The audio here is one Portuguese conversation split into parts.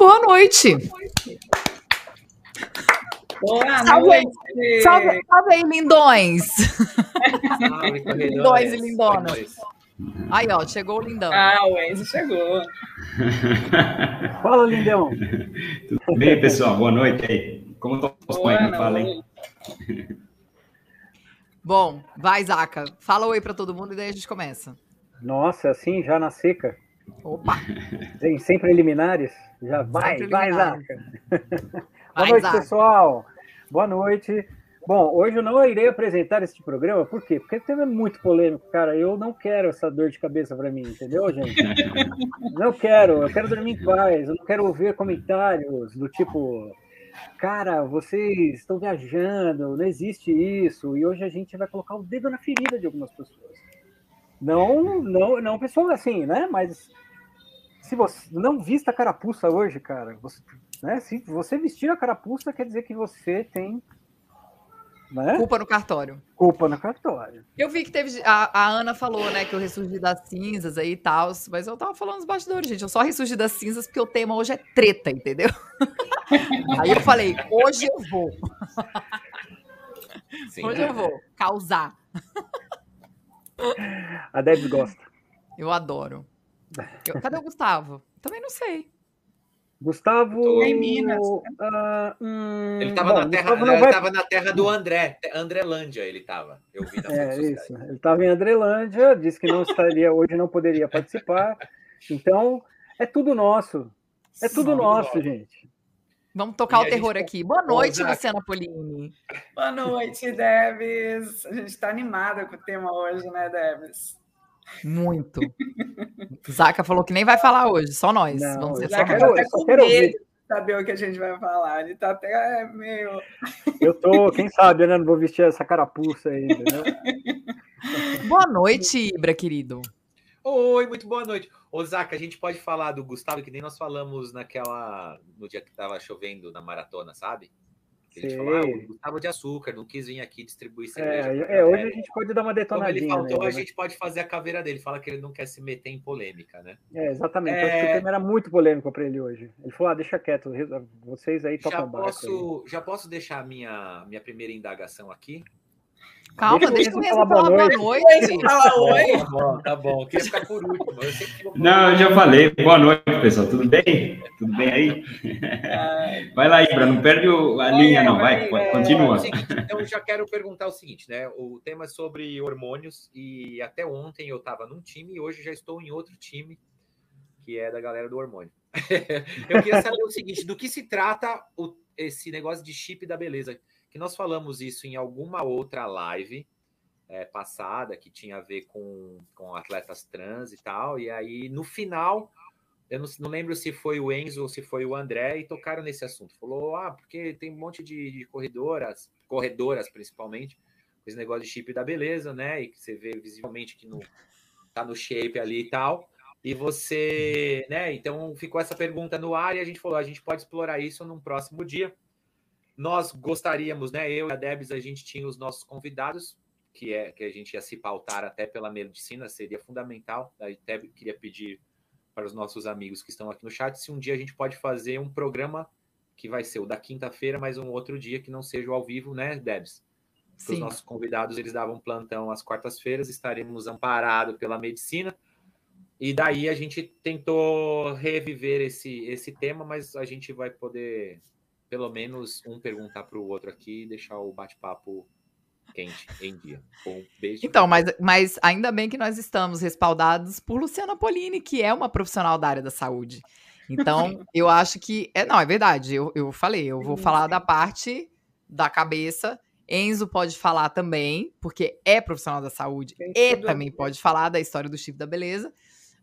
boa noite. Boa salve, noite. Salve, salve aí, lindões. Salve, lindões e lindonas. Aí, ó, chegou o lindão. Ah, o Enzo chegou. Fala, lindão. Tudo bem, pessoal? Boa noite aí. Como estão os pães? Fala aí. Bom, vai, Zaca. Fala oi para todo mundo e daí a gente começa. Nossa, assim, já na seca. Opa! Sem, sem preliminares? Já vai, sempre vai, Zaca. Boa noite, Zaca. pessoal. Boa noite. Bom, hoje eu não irei apresentar este programa, por quê? Porque o tema é muito polêmico, cara. Eu não quero essa dor de cabeça para mim, entendeu, gente? não quero, eu quero dormir em paz, eu não quero ouvir comentários do tipo, cara, vocês estão viajando, não existe isso, e hoje a gente vai colocar o dedo na ferida de algumas pessoas. Não, não, não pessoa assim, né? Mas se você não vista a carapuça hoje, cara, você, né? Se você vestir a carapuça, quer dizer que você tem né? Culpa no cartório. Culpa no cartório. Eu vi que teve. A, a Ana falou, né, que eu ressurgi das cinzas aí e tal. Mas eu tava falando nos bastidores, gente. Eu só ressurgi das cinzas porque o tema hoje é treta, entendeu? aí eu falei, hoje eu vou. Sim, hoje é. eu vou causar. A Debs gosta. Eu adoro. Eu, cadê o Gustavo? Também não sei. Gustavo. Em Minas. Uh, hum, ele estava na, terra, vai... na terra do André, Andrelândia, ele estava. Eu vi na É isso. Ele estava em Andrelândia, disse que não estaria hoje, não poderia participar. Então, é tudo nosso. É tudo Sim, nosso, gente. Vamos tocar e o terror gente... aqui. Boa noite, Luciana Polini. Boa noite, Debs. A gente está animada com o tema hoje, né, Debs? Muito. Zaca falou que nem vai falar hoje, só nós. Não, Vamos ser só nós. Até com medo de saber o que a gente vai falar. Ele tá até meio. Eu tô, quem sabe, né? Não vou vestir essa carapuça aí, entendeu? Boa noite, Ibra, querido. Oi, muito boa noite. Ô, Zaca, a gente pode falar do Gustavo, que nem nós falamos naquela. no dia que tava chovendo na maratona, sabe? A gente falou, ah, o Gustavo de Açúcar não quis vir aqui distribuir é, cerveja. É, é hoje a gente pode dar uma detonadinha. Como ele faltou, a né? gente pode fazer a caveira dele. Fala que ele não quer se meter em polêmica, né? É, exatamente. É... que o tema era muito polêmico para ele hoje. Ele falou, ah, deixa quieto, vocês aí tocam já posso, Já posso deixar a minha, minha primeira indagação aqui? Calma, deixa, eu falar boa noite. Boa noite. Fala oi. Tá bom, tá bom. Eu queria ficar por último. Eu Não, eu já falei. Boa noite, pessoal. Tudo bem? Tudo bem aí? Vai lá, Ibra. Não perde a linha, não. Vai, é, continua. É então, eu já quero perguntar o seguinte, né? O tema é sobre hormônios e até ontem eu estava num time e hoje já estou em outro time que é da galera do hormônio. eu queria saber o seguinte, do que se trata o, esse negócio de chip da beleza? Que nós falamos isso em alguma outra live é, passada que tinha a ver com, com atletas trans e tal. E aí, no final, eu não, não, lembro se foi o Enzo ou se foi o André, e tocaram nesse assunto. Falou, ah, porque tem um monte de, de corredoras, corredoras principalmente, com esse negócio de chip da beleza, né? E que você vê visivelmente que no, tá no shape ali e tal. E você, né? Então ficou essa pergunta no ar e a gente falou, a gente pode explorar isso num próximo dia. Nós gostaríamos, né? Eu e a Debs, a gente tinha os nossos convidados, que é que a gente ia se pautar até pela medicina, seria fundamental. Até queria pedir para os nossos amigos que estão aqui no chat se um dia a gente pode fazer um programa que vai ser o da quinta-feira, mas um outro dia que não seja ao vivo, né, Debs? Os nossos convidados eles davam plantão às quartas-feiras, estaremos amparados pela medicina. E daí a gente tentou reviver esse, esse tema, mas a gente vai poder pelo menos um perguntar para o outro aqui e deixar o bate-papo quente em dia. Um beijo. Então, mas, mas ainda bem que nós estamos respaldados por Luciana Polini, que é uma profissional da área da saúde. Então, eu acho que. É, não, é verdade. Eu, eu falei, eu vou falar da parte da cabeça. Enzo pode falar também, porque é profissional da saúde, e também pode falar da história do chip da beleza.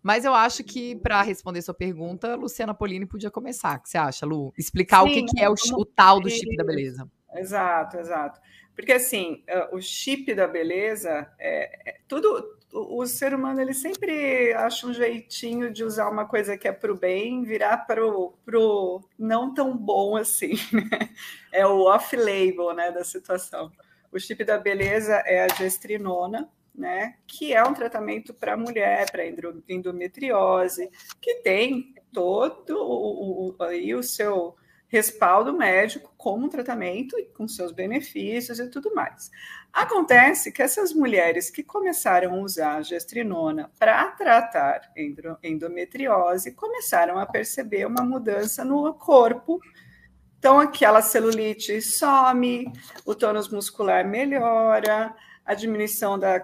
Mas eu acho que, para responder sua pergunta, Luciana Polini podia começar. O que você acha, Lu? Explicar Sim, o que, que é o, o, tal do chip da beleza. Exato, exato. Porque, assim, o chip da beleza, é, é tudo. O, o ser humano ele sempre acha um jeitinho de usar uma coisa que é para o bem virar para o não tão bom assim. Né? É o off-label né, da situação. O chip da beleza é a gestrinona, né, que é um tratamento para mulher, para endometriose, que tem todo o, o, aí o seu respaldo médico como tratamento e com seus benefícios e tudo mais. Acontece que essas mulheres que começaram a usar a gestrinona para tratar endometriose começaram a perceber uma mudança no corpo. Então, aquela celulite some, o tônus muscular melhora, a diminuição da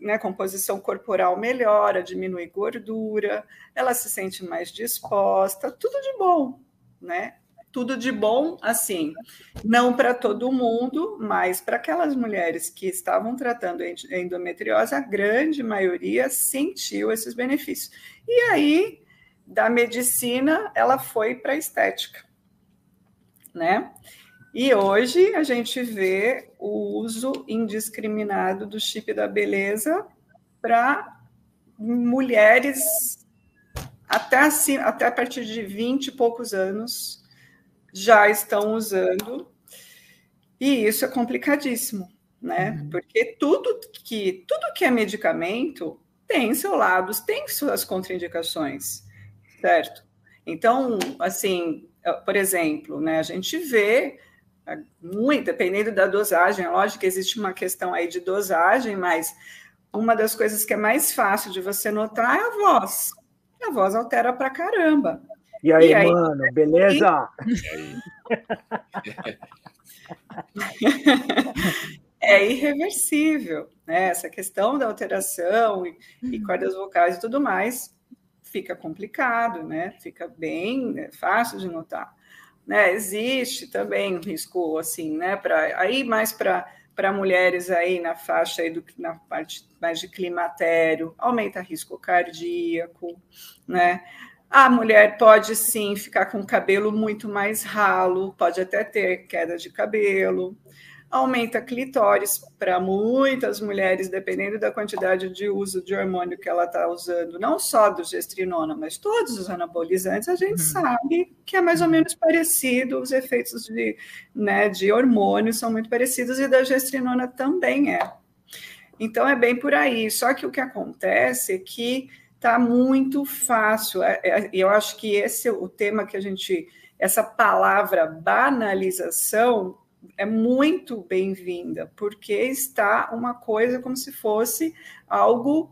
né, composição corporal melhora, diminui gordura, ela se sente mais disposta, tudo de bom, né? tudo de bom, assim, não para todo mundo, mas para aquelas mulheres que estavam tratando endometriose, a grande maioria sentiu esses benefícios. E aí, da medicina, ela foi para a estética, né? E hoje a gente vê o uso indiscriminado do chip da beleza para mulheres até, assim, até a partir de 20 e poucos anos já estão usando, e isso é complicadíssimo, né? Uhum. Porque tudo que tudo que é medicamento tem seus lados, tem suas contraindicações, certo? Então, assim, por exemplo, né, a gente vê muito, dependendo da dosagem, é lógico que existe uma questão aí de dosagem, mas uma das coisas que é mais fácil de você notar é a voz. A voz altera pra caramba. E aí, e aí mano, beleza? é irreversível, né? Essa questão da alteração e, e, cordas vocais e tudo mais fica complicado, né? Fica bem né? fácil de notar. Né? Existe também um risco assim, né? Para aí mais para para mulheres aí na faixa aí do, na parte mais de climatério, aumenta risco cardíaco, né? A mulher pode sim ficar com o cabelo muito mais ralo, pode até ter queda de cabelo. Aumenta clitóris para muitas mulheres, dependendo da quantidade de uso de hormônio que ela está usando, não só do gestrinona, mas todos os anabolizantes, a gente uhum. sabe que é mais ou menos parecido, os efeitos de, né, de hormônios são muito parecidos e da gestrinona também é. Então é bem por aí. Só que o que acontece é que está muito fácil. É, é, eu acho que esse é o tema que a gente, essa palavra banalização é muito bem-vinda, porque está uma coisa como se fosse algo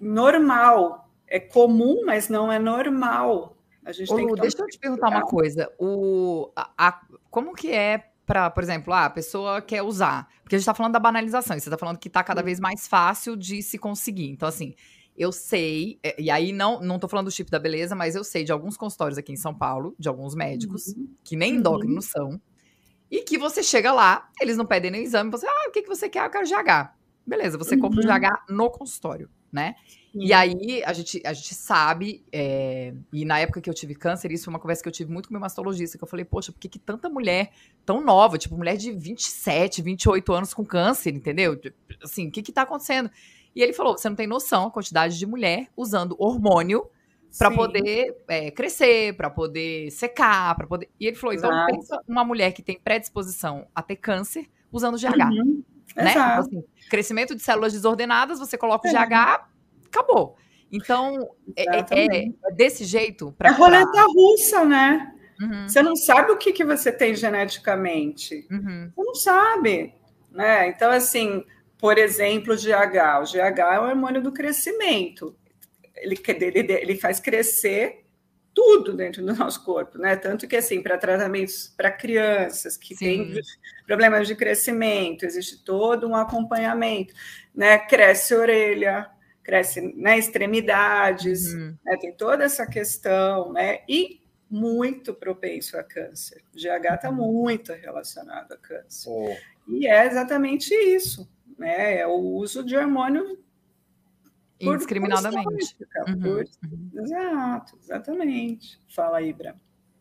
normal. É comum, mas não é normal. A gente Ô, tem que deixa eu te perguntar uma coisa. O, a, a, como que é para, por exemplo, ah, a pessoa quer usar? Porque a gente está falando da banalização, e você está falando que está cada vez mais fácil de se conseguir. Então, assim, eu sei, é, e aí não, não tô falando do chip da beleza, mas eu sei de alguns consultórios aqui em São Paulo, de alguns médicos, uhum. que nem endócrinos uhum. são, e que você chega lá, eles não pedem nem exame, você, ah, o que, que você quer? Eu quero GH. Beleza, você uhum. compra o GH no consultório, né? E aí a gente, a gente sabe, é, e na época que eu tive câncer, isso foi uma conversa que eu tive muito com meu mastologista, que eu falei, poxa, por que, que tanta mulher tão nova, tipo, mulher de 27, 28 anos com câncer, entendeu? Assim, o que que tá acontecendo? E ele falou: você não tem noção a quantidade de mulher usando hormônio para poder é, crescer, para poder secar, para poder. E ele falou: então Exato. pensa uma mulher que tem predisposição a ter câncer usando GH. Uhum. Né? Então, assim, crescimento de células desordenadas, você coloca o é. GH, acabou. Então, é, é, é, é, desse jeito. Pra, é roleta pra... russa, né? Uhum. Você não sabe o que, que você tem geneticamente. Uhum. Você não sabe. Né? Então, assim, por exemplo, o GH. O GH é o hormônio do crescimento. Ele, ele, ele faz crescer tudo dentro do nosso corpo, né? Tanto que, assim, para tratamentos para crianças que Sim. têm problemas de crescimento, existe todo um acompanhamento, né? Cresce a orelha, cresce né, extremidades, uhum. né? tem toda essa questão, né? E muito propenso a câncer. O GH está uhum. muito relacionado a câncer. Oh. E é exatamente isso né? É o uso de hormônio indiscriminadamente. Uhum, por... uhum. Exato, exatamente. Fala aí, Bra.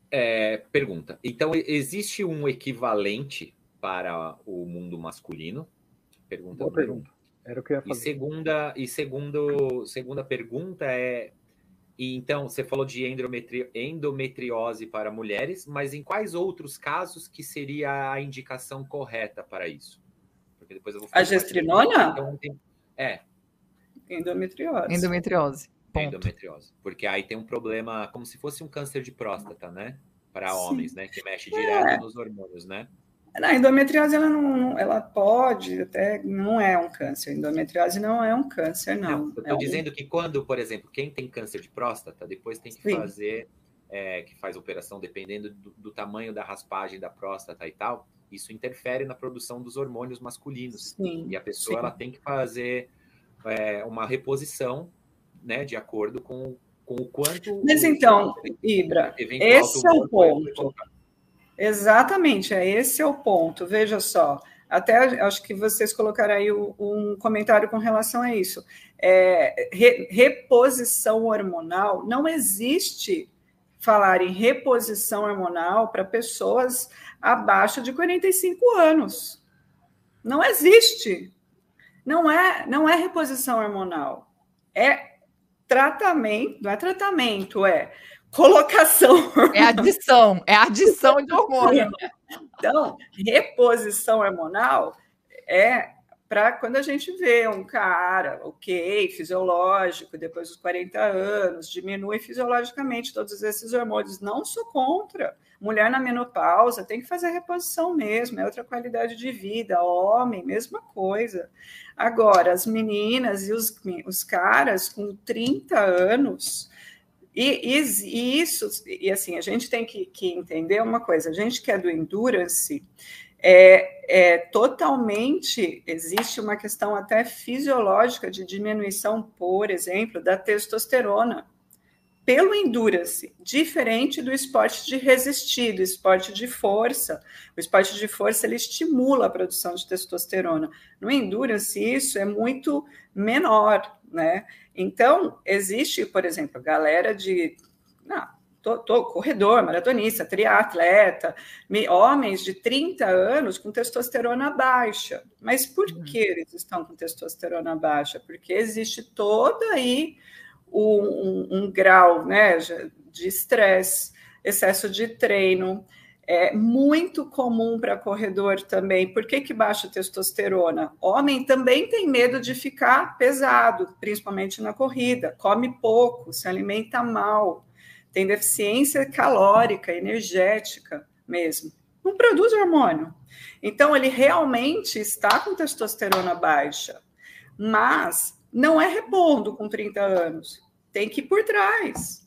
É, pergunta. Então, existe um equivalente para o mundo masculino? Pergunta. Boa pergunta. Era o que eu ia fazer. E segunda, e segundo, segunda pergunta é e então, você falou de endometri endometriose para mulheres, mas em quais outros casos que seria a indicação correta para isso? depois eu vou A gestrinona? Então, é. Endometriose. Endometriose. Ponto. endometriose. Porque aí tem um problema, como se fosse um câncer de próstata, né? Para homens, né? Que mexe direto é. nos hormônios, né? A endometriose, ela não, ela pode, até não é um câncer. Endometriose não é um câncer, não. não eu estou é dizendo um... que quando, por exemplo, quem tem câncer de próstata, depois tem que Sim. fazer, é, que faz operação, dependendo do, do, tamanho da raspagem da próstata e tal, isso interfere na produção dos hormônios masculinos. Sim. E a pessoa, Sim. ela tem que fazer é, uma reposição, né, de acordo com, com o quanto... Mas então, Ibra, esse é o ponto. Exatamente, é esse é o ponto. Veja só, até acho que vocês colocaram aí um comentário com relação a isso. É, re, reposição hormonal, não existe falar em reposição hormonal para pessoas abaixo de 45 anos. Não existe. Não é, não é reposição hormonal. É tratamento, não é tratamento, é colocação. É adição, é adição de hormônio. Então, reposição hormonal é para quando a gente vê um cara, ok, fisiológico, depois dos 40 anos, diminui fisiologicamente todos esses hormônios. Não sou contra. Mulher na menopausa tem que fazer reposição mesmo, é outra qualidade de vida. Homem, mesma coisa. Agora, as meninas e os, os caras com 30 anos, e, e, e, isso, e assim, a gente tem que, que, entender uma coisa: a gente que é do endurance, é, é, totalmente existe uma questão até fisiológica de diminuição, por exemplo, da testosterona pelo endurance, diferente do esporte de resistir, do esporte de força. O esporte de força ele estimula a produção de testosterona. No endurance isso é muito menor, né? Então, existe, por exemplo, galera de. Não, tô, tô, corredor, maratonista, triatleta, homens de 30 anos com testosterona baixa. Mas por uhum. que eles estão com testosterona baixa? Porque existe toda aí um, um, um grau né, de estresse, excesso de treino, é muito comum para corredor também. Por que, que baixa testosterona? Homem também tem medo de ficar pesado, principalmente na corrida. Come pouco, se alimenta mal, tem deficiência calórica, energética mesmo. Não produz hormônio. Então, ele realmente está com testosterona baixa, mas não é repondo com 30 anos. Tem que ir por trás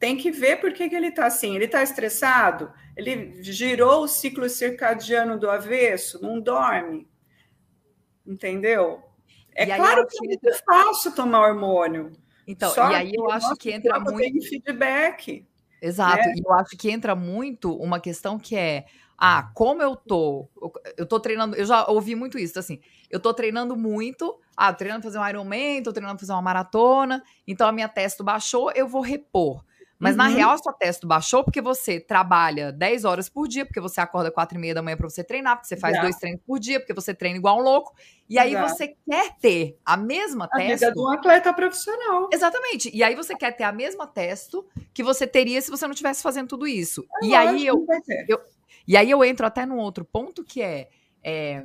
tem que ver por que, que ele está assim. Ele está estressado? Ele girou o ciclo circadiano do avesso? Não dorme? Entendeu? É claro que é muito fácil tomar hormônio. Então, e aí eu acho que entra muito. feedback. Exato, né? e eu acho que entra muito uma questão que é ah, como eu tô, eu tô treinando, eu já ouvi muito isso, assim, eu tô treinando muito, ah, treinando pra fazer um Ironman, tô treinando pra fazer uma maratona, então a minha testo baixou, eu vou repor. Mas uhum. na real, sua testo baixou porque você trabalha 10 horas por dia, porque você acorda 4 e meia da manhã para você treinar, porque você faz dois treinos por dia, porque você treina igual um louco. E aí você quer ter a mesma a testo. Vida de um atleta profissional. Exatamente. E aí você quer ter a mesma testo que você teria se você não estivesse fazendo tudo isso. É e aí eu, eu, E aí eu entro até num outro ponto que é, é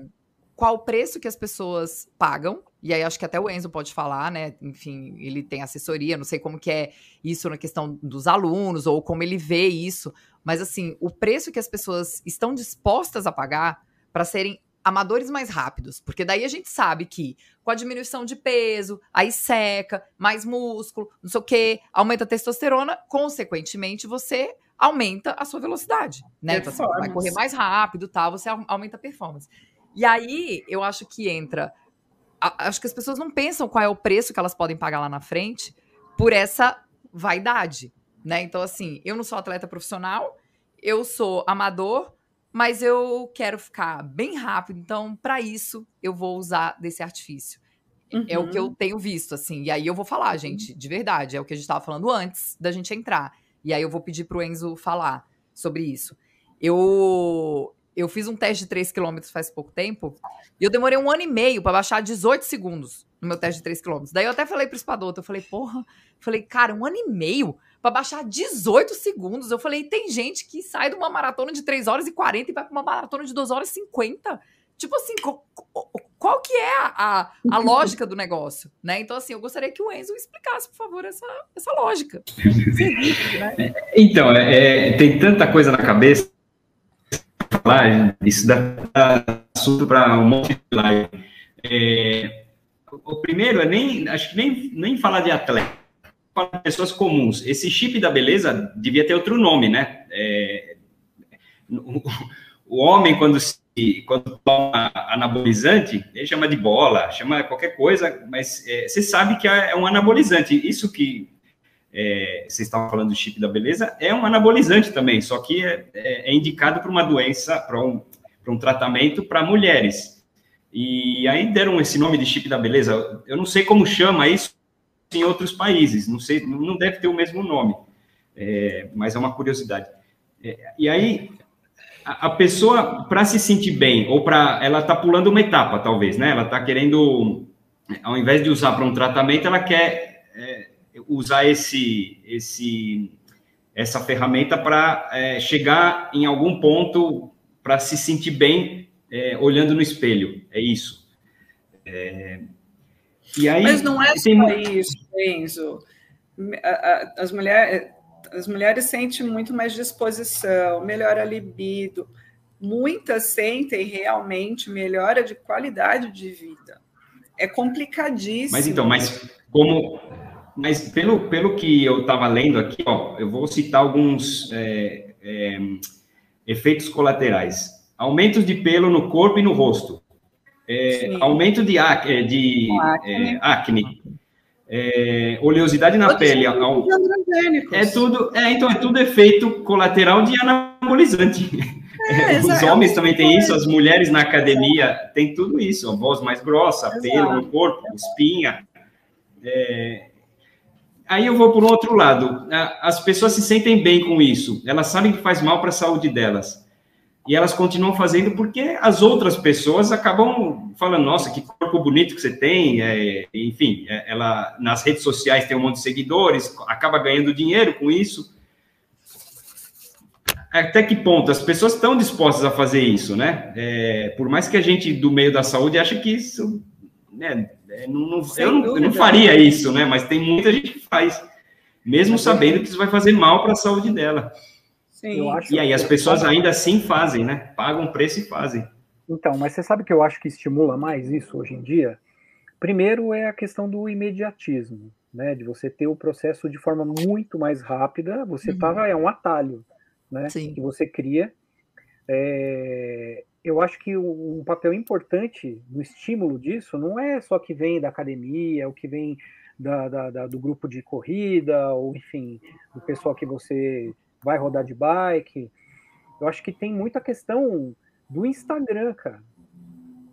qual o preço que as pessoas pagam e aí acho que até o Enzo pode falar, né? Enfim, ele tem assessoria, não sei como que é isso na questão dos alunos ou como ele vê isso, mas assim, o preço que as pessoas estão dispostas a pagar para serem amadores mais rápidos, porque daí a gente sabe que com a diminuição de peso, aí seca, mais músculo, não sei o quê, aumenta a testosterona, consequentemente você aumenta a sua velocidade, né? Então, você vai correr mais rápido, tal, você aumenta a performance. E aí eu acho que entra acho que as pessoas não pensam qual é o preço que elas podem pagar lá na frente por essa vaidade, né? Então, assim, eu não sou atleta profissional, eu sou amador, mas eu quero ficar bem rápido, então, para isso, eu vou usar desse artifício. Uhum. É o que eu uhum. tenho visto, assim. E aí eu vou falar, gente, de verdade, é o que a gente estava falando antes da gente entrar. E aí eu vou pedir pro Enzo falar sobre isso. Eu eu fiz um teste de 3 km faz pouco tempo e eu demorei um ano e meio para baixar 18 segundos no meu teste de 3 km. Daí eu até falei pro espadoto, eu falei, porra, falei, cara, um ano e meio para baixar 18 segundos. Eu falei, tem gente que sai de uma maratona de 3 horas e 40 e vai para uma maratona de 2 horas e 50. Tipo assim, qual que é a, a, lógica do negócio, né? Então, assim, eu gostaria que o Enzo explicasse, por favor, essa, essa lógica. né? Então, é, é, tem tanta coisa na cabeça falar, isso dá assunto para um monte de live. É, o primeiro é nem, acho que nem, nem falar de atleta, falar de pessoas comuns. Esse chip da beleza devia ter outro nome, né? É, o, o homem, quando se quando toma anabolizante, ele chama de bola, chama qualquer coisa, mas é, você sabe que é um anabolizante. Isso que é, vocês estavam falando do chip da beleza é um anabolizante também, só que é, é, é indicado para uma doença, para um, um tratamento para mulheres. E aí deram esse nome de chip da beleza. Eu não sei como chama isso em outros países, não sei, não deve ter o mesmo nome, é, mas é uma curiosidade. É, e aí a pessoa, para se sentir bem, ou para. Ela está pulando uma etapa, talvez, né? Ela está querendo, ao invés de usar para um tratamento, ela quer usar esse, esse, essa ferramenta para é, chegar em algum ponto para se sentir bem é, olhando no espelho. É isso. É, e aí, Mas não é só tem... isso, Enzo. As mulheres as mulheres sentem muito mais disposição, melhora a libido. Muitas sentem realmente melhora de qualidade de vida. É complicadíssimo. Mas então, mas como. Mas pelo, pelo que eu estava lendo aqui, ó, eu vou citar alguns é, é, efeitos colaterais. Aumentos de pelo no corpo e no rosto. É, aumento de, ac, de acne. É, acne é, oleosidade na pele. Ao, é tudo, é, então é tudo efeito colateral de anabolizante. É, Os homens também têm isso, as mulheres na academia têm tudo isso, a voz mais grossa, pelo no corpo, espinha. É, aí eu vou por um outro lado. As pessoas se sentem bem com isso, elas sabem que faz mal para a saúde delas e elas continuam fazendo porque as outras pessoas acabam falando, nossa, que corpo bonito que você tem, é, enfim, é, ela nas redes sociais tem um monte de seguidores, acaba ganhando dinheiro com isso. Até que ponto as pessoas estão dispostas a fazer isso, né? É, por mais que a gente do meio da saúde ache que isso, né, é, não, não, eu, não, eu, não, faria isso, né? Mas tem muita gente que faz, mesmo sabendo que isso vai fazer mal para a saúde dela. Sim. e aí as pessoas ainda assim fazem, né? Pagam preço e fazem. Então, mas você sabe que eu acho que estimula mais isso hoje em dia? Primeiro é a questão do imediatismo, né? De você ter o processo de forma muito mais rápida. Você uhum. Tá, é um atalho, né? Sim. Que você cria. É, eu acho que um papel importante no estímulo disso não é só que vem da academia, o que vem da, da, da, do grupo de corrida, ou enfim, do pessoal que você vai rodar de bike. Eu acho que tem muita questão do Instagram, cara,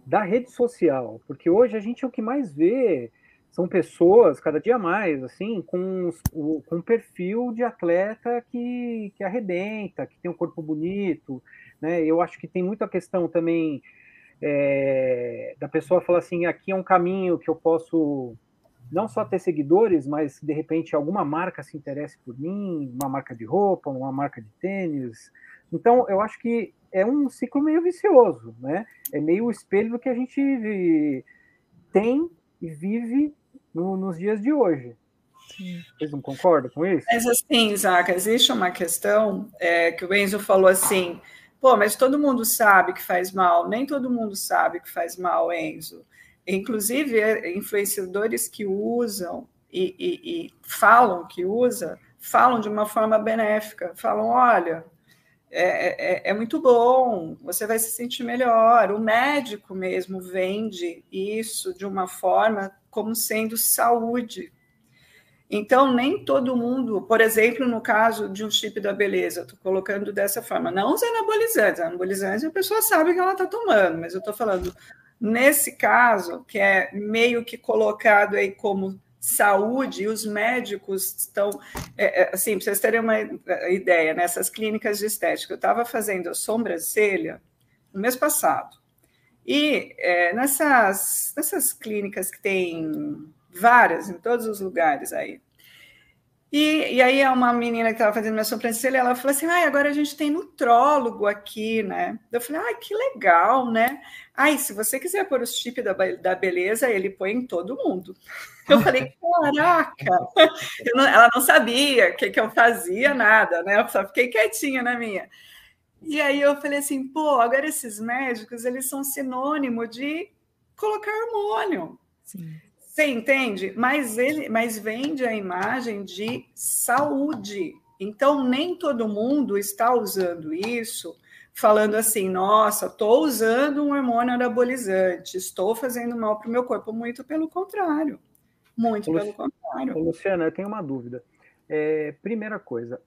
da rede social, porque hoje a gente o que mais vê são pessoas, cada dia mais, assim, com, com um perfil de atleta que, que arrebenta, que tem um corpo bonito, né? Eu acho que tem muita questão também é, da pessoa falar assim, aqui é um caminho que eu posso não só ter seguidores, mas de repente alguma marca se interesse por mim, uma marca de roupa, uma marca de tênis. Então, eu acho que é um ciclo meio vicioso, né? É meio o espelho do que a gente tem e vive no, nos dias de hoje. Vocês não concordam com isso? Mas assim, Zaca, existe uma questão é, que o Enzo falou assim, pô, mas todo mundo sabe que faz mal. Nem todo mundo sabe que faz mal, Enzo. Inclusive, é, influenciadores que usam e, e, e falam que usa, falam de uma forma benéfica, falam, olha, é, é, é, muito bom, você vai se sentir melhor. O médico mesmo vende isso de uma forma como sendo saúde. Então, nem todo mundo, por exemplo, no caso de um chip da beleza, estou colocando dessa forma, não os anabolizantes, anabolizantes a pessoa sabe que ela está tomando, mas eu estou falando Nesse caso, que é meio que colocado aí como saúde, e os médicos estão, é, é assim, para vocês terem uma ideia, nessas clínicas de estética, eu estava fazendo a sobrancelha no mês passado, e é, nessas, nessas clínicas que tem várias, em todos os lugares aí, E, e aí uma menina que estava fazendo minha sobrancelha, ela falou assim, ah, agora a gente tem nutrólogo aqui, né? Eu falei, ah, que legal, né? Ai, se você quiser pôr o chip da, da beleza, ele põe em todo mundo. Eu falei, caraca! Não, ela não sabia o que, que eu fazia, nada, né? Eu só fiquei quietinha na minha. E aí eu falei assim, pô, agora esses médicos, eles são sinônimo de colocar hormônio. Sim. Você entende? Mas ele, mas vende a imagem de saúde. Então nem todo mundo está usando isso falando assim, nossa, estou usando um hormônio anabolizante, estou fazendo mal para o meu corpo. Muito pelo contrário. Muito Lu... pelo contrário. Luciana, eu tenho uma dúvida. É, primeira coisa,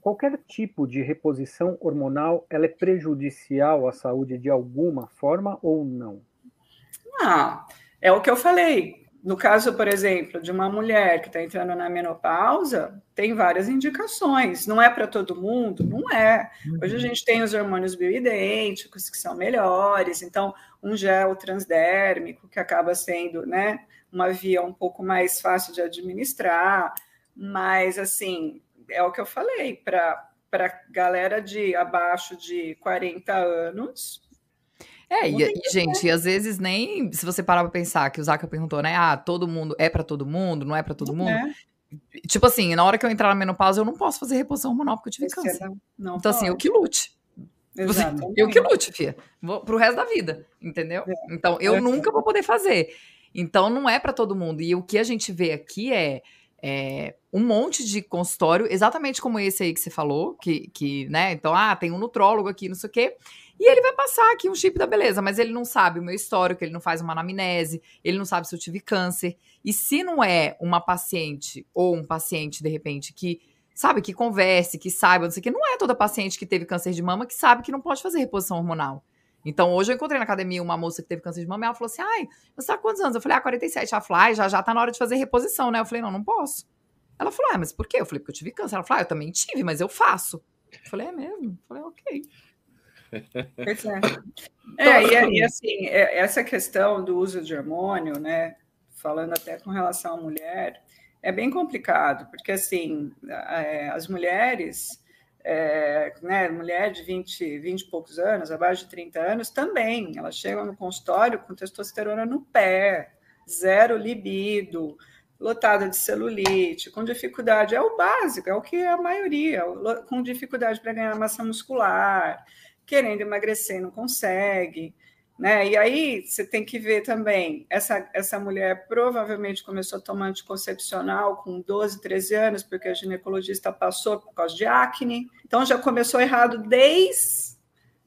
qualquer tipo de reposição hormonal ela é prejudicial à saúde de alguma forma ou não? Ah, é o que eu falei. No caso, por exemplo, de uma mulher que está entrando na menopausa, tem várias indicações. Não é para todo mundo? Não é. Hoje a uhum. gente tem os hormônios bioidênticos, que são melhores. Então, um gel transdérmico, que acaba sendo né, uma via um pouco mais fácil de administrar. Mas, assim, é o que eu falei, para galera de abaixo de 40 anos, é, e, e, gente, e às vezes nem. Se você parar pra pensar que o Zaka perguntou, né? Ah, todo mundo é para todo mundo, não é para todo mundo. É. Tipo assim, na hora que eu entrar na menopausa, eu não posso fazer reposição hormonal porque eu tive câncer. Não, não então, pode. assim, eu que lute. Exatamente. Eu que lute, Fia. Vou pro resto da vida, entendeu? É. Então, eu é. nunca vou poder fazer. Então, não é para todo mundo. E o que a gente vê aqui é, é, um monte de consultório, exatamente como esse aí que você falou, que, que né? Então, ah, tem um nutrólogo aqui, não sei o quê. E ele vai passar aqui um chip da beleza, mas ele não sabe o meu histórico, ele não faz uma anamnese, ele não sabe se eu tive câncer. E se não é uma paciente ou um paciente, de repente, que sabe, que converse, que saiba, não sei o que, não é toda paciente que teve câncer de mama que sabe que não pode fazer reposição hormonal. Então, hoje eu encontrei na academia uma moça que teve câncer de mama e ela falou assim: ai, você tá quantos anos? Eu falei, ah, 47. Ela falou, ah, já, já tá na hora de fazer reposição, né? Eu falei, não, não posso. Ela falou, ah, mas por quê? Eu falei, porque eu tive câncer. Ela falou, ah, eu também tive, mas eu faço. Eu falei, é mesmo? Eu falei, ok. Pois é. é e, e, assim, é, essa questão do uso de hormônio, né? Falando até com relação à mulher, é bem complicado, porque assim, é, as mulheres, é, né, mulher de 20, 20 e poucos anos, abaixo de 30 anos, também, elas chegam no consultório com testosterona no pé, zero libido, lotada de celulite, com dificuldade, é o básico, é o que é a maioria, com dificuldade para ganhar massa muscular, querendo emagrecer não consegue, né? E aí você tem que ver também, essa, essa mulher provavelmente começou a tomar anticoncepcional com 12, 13 anos, porque a ginecologista passou por causa de acne, então já começou errado desde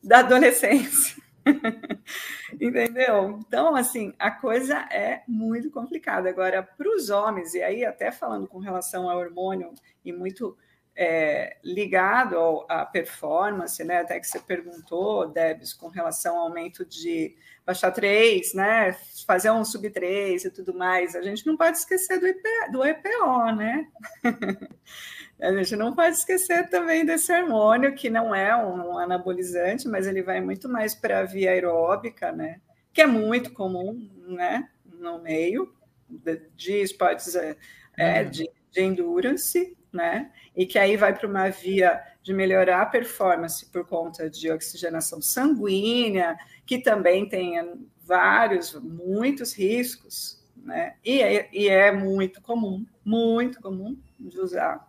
da adolescência. Entendeu? Então, assim, a coisa é muito complicada. Agora, para os homens, e aí até falando com relação ao hormônio e muito é, ligado ao, à performance, né? Até que você perguntou, Debs, com relação ao aumento de baixar 3, né? Fazer um sub 3 e tudo mais. A gente não pode esquecer do, IP, do EPO, né? a gente não pode esquecer também desse hormônio, que não é um anabolizante, mas ele vai muito mais para a via aeróbica, né? Que é muito comum, né? No meio de, de esportes é, é, de, de endurance, né? E que aí vai para uma via de melhorar a performance por conta de oxigenação sanguínea, que também tem vários, muitos riscos, né? E é, e é muito comum, muito comum de usar.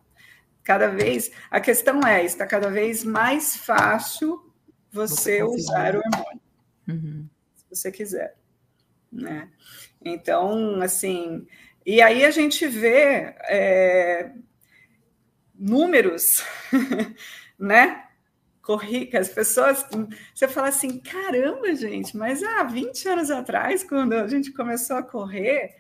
Cada vez, a questão é, está cada vez mais fácil você, você usar o hormônio, uhum. se você quiser, né? Então, assim, e aí a gente vê é, números, né? Corri, que as pessoas. Você fala assim: caramba, gente, mas há 20 anos atrás, quando a gente começou a correr,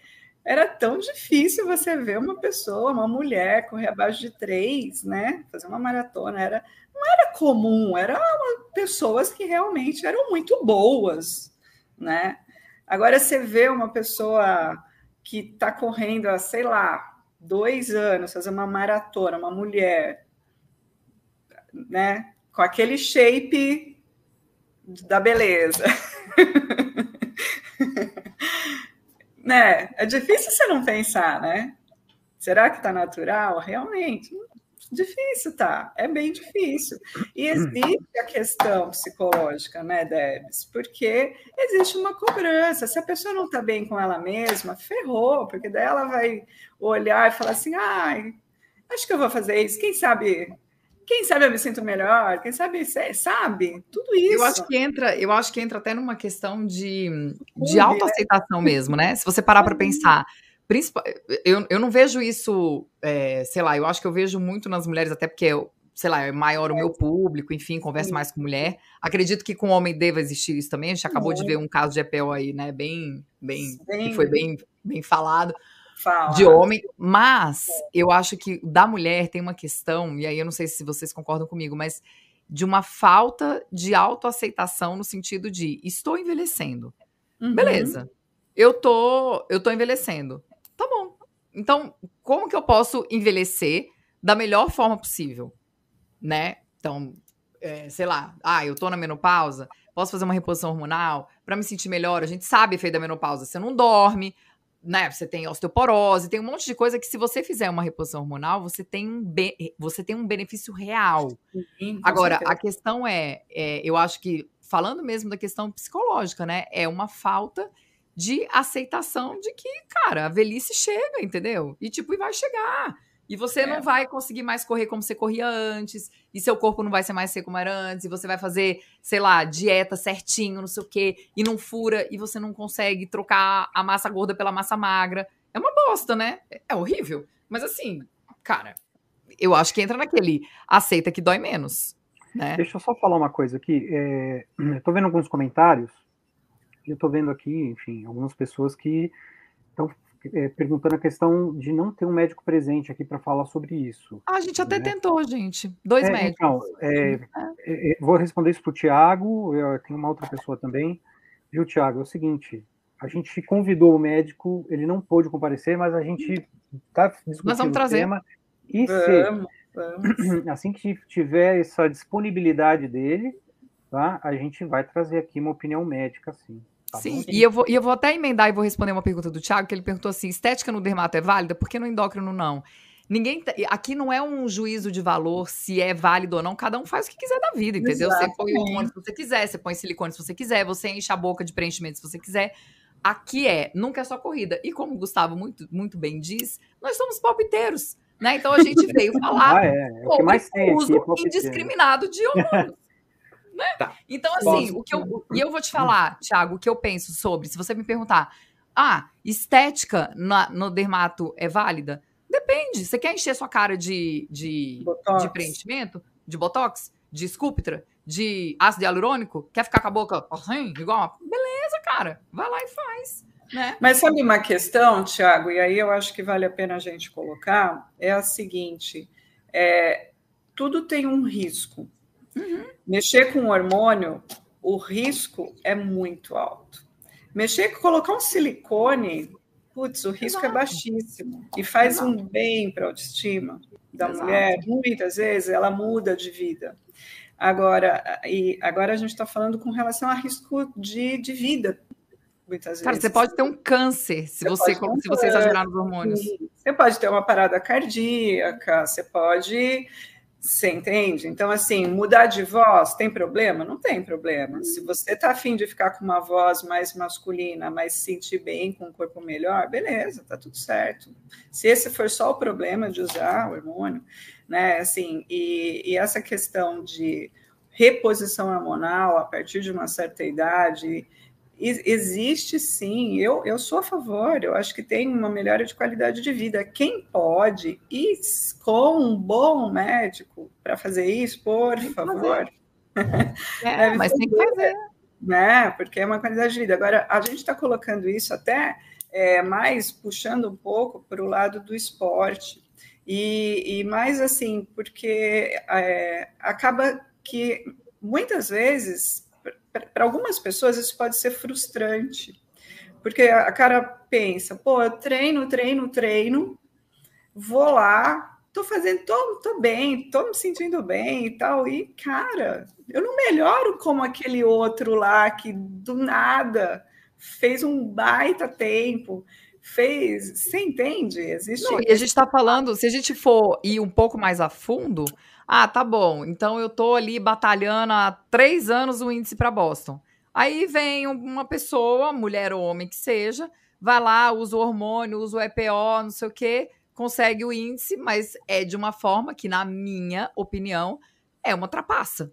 era tão difícil você ver uma pessoa, uma mulher, correr abaixo de três, né? Fazer uma maratona. Era, não era comum, eram pessoas que realmente eram muito boas, né? Agora você vê uma pessoa que está correndo sei lá, dois anos fazer uma maratona, uma mulher, né, com aquele shape da beleza. né? É difícil você não pensar, né? Será que está natural? Realmente, difícil, tá? É bem difícil. E existe a questão psicológica, né, Debs? Porque existe uma cobrança. Se a pessoa não está bem com ela mesma, ferrou, porque daí ela vai olhar e falar assim: ai, acho que eu vou fazer isso. Quem sabe quem sabe eu me sinto melhor, quem sabe, sabe? Tudo isso. Eu acho que entra, eu acho que entra até numa questão de, de autoaceitação mesmo, né? Se você parar para pensar, eu, eu não vejo isso, é, sei lá, eu acho que eu vejo muito nas mulheres, até porque eu, sei lá, é maior o meu público, enfim, converso mais com mulher. Acredito que com homem deva existir isso também. A gente acabou de ver um caso de EPEL aí, né? Bem, bem, que foi bem, bem falado. Fala. de homem, mas eu acho que da mulher tem uma questão, e aí eu não sei se vocês concordam comigo, mas de uma falta de autoaceitação no sentido de estou envelhecendo. Uhum. Beleza. Eu tô, eu tô envelhecendo. Então, como que eu posso envelhecer da melhor forma possível? Né? Então, é, sei lá, ah, eu tô na menopausa, posso fazer uma reposição hormonal para me sentir melhor. A gente sabe efeito da menopausa, você não dorme, né, você tem osteoporose, tem um monte de coisa que se você fizer uma reposição hormonal, você tem um, você tem um benefício real. Sim, Agora, certeza. a questão é, é, eu acho que, falando mesmo da questão psicológica, né, é uma falta de aceitação de que, cara, a velhice chega, entendeu? E tipo, e vai chegar. E você é. não vai conseguir mais correr como você corria antes, e seu corpo não vai ser mais seco como era antes, e você vai fazer, sei lá, dieta certinho, não sei o quê, e não fura, e você não consegue trocar a massa gorda pela massa magra. É uma bosta, né? É horrível. Mas assim, cara, eu acho que entra naquele aceita que dói menos. Né? Deixa eu só falar uma coisa aqui. É, eu tô vendo alguns comentários, e eu tô vendo aqui, enfim, algumas pessoas que estão é, perguntando a questão de não ter um médico presente aqui para falar sobre isso. Ah, a gente até né? tentou, gente. Dois é, médicos. Então, é, é, é vou responder isso para o Tiago, tem uma outra pessoa também. Viu, Tiago? É o seguinte: a gente convidou o médico, ele não pôde comparecer, mas a gente está discutindo Nós vamos trazer. o tema. E se, assim que tiver essa disponibilidade dele, tá, a gente vai trazer aqui uma opinião médica, sim. Tá Sim, e eu, vou, e eu vou até emendar e vou responder uma pergunta do Thiago, que ele perguntou assim: estética no dermato é válida? Por que no endócrino não? Ninguém. Tá, aqui não é um juízo de valor se é válido ou não, cada um faz o que quiser da vida, entendeu? Exatamente. Você põe hormônio se você quiser, você põe silicone se você quiser, você enche a boca de preenchimento se você quiser. Aqui é, nunca é só corrida. E como o Gustavo muito, muito bem diz, nós somos palpiteiros. Né? Então a gente veio falar ah, é. é o que mais tem uso aqui, indiscriminado de hormônios. Né? Tá. Então, assim, o que eu. E eu vou te falar, Thiago, o que eu penso sobre. Se você me perguntar, ah, estética na, no dermato é válida? Depende. Você quer encher sua cara de, de, de preenchimento? De botox? De Sculptra? De ácido hialurônico? Quer ficar com a boca assim, igual uma... Beleza, cara. Vai lá e faz. Né? Mas sabe uma questão, Thiago, e aí eu acho que vale a pena a gente colocar, é a seguinte: é, tudo tem um risco. Uhum. Mexer com hormônio, o risco é muito alto. Mexer com colocar um silicone, putz, o risco é Exato. é baixíssimo e faz Exato. um bem para a autoestima da Exato. mulher. Muitas vezes ela muda de vida. Agora, e agora a gente está falando com relação a risco de, de vida. Muitas Cara, vezes. você pode ter um câncer se você, um se você exagerar nos hormônios. Você pode ter uma parada cardíaca, você pode você entende? Então, assim, mudar de voz tem problema? Não tem problema. Se você está afim de ficar com uma voz mais masculina, mas se sentir bem, com um corpo melhor, beleza, tá tudo certo. Se esse for só o problema de usar o hormônio, né? Assim, e, e essa questão de reposição hormonal a partir de uma certa idade existe sim, eu, eu sou a favor, eu acho que tem uma melhora de qualidade de vida. Quem pode ir com um bom médico para fazer isso, por favor. É, mas tem que fazer. Né? Porque é uma qualidade de vida. Agora, a gente está colocando isso até é, mais puxando um pouco para o lado do esporte. E, e mais assim, porque é, acaba que muitas vezes para algumas pessoas isso pode ser frustrante, porque a cara pensa, pô, eu treino, treino, treino, vou lá, tô fazendo, tô, tô bem, tô me sentindo bem e tal, e cara, eu não melhoro como aquele outro lá que do nada fez um baita tempo, fez. Você entende? Existe. Não, e a gente está falando, se a gente for ir um pouco mais a fundo, ah, tá bom. Então eu tô ali batalhando há três anos o índice para Boston. Aí vem uma pessoa, mulher ou homem que seja, vai lá, usa o hormônio, usa o EPO, não sei o quê, consegue o índice, mas é de uma forma que, na minha opinião, é uma trapaça.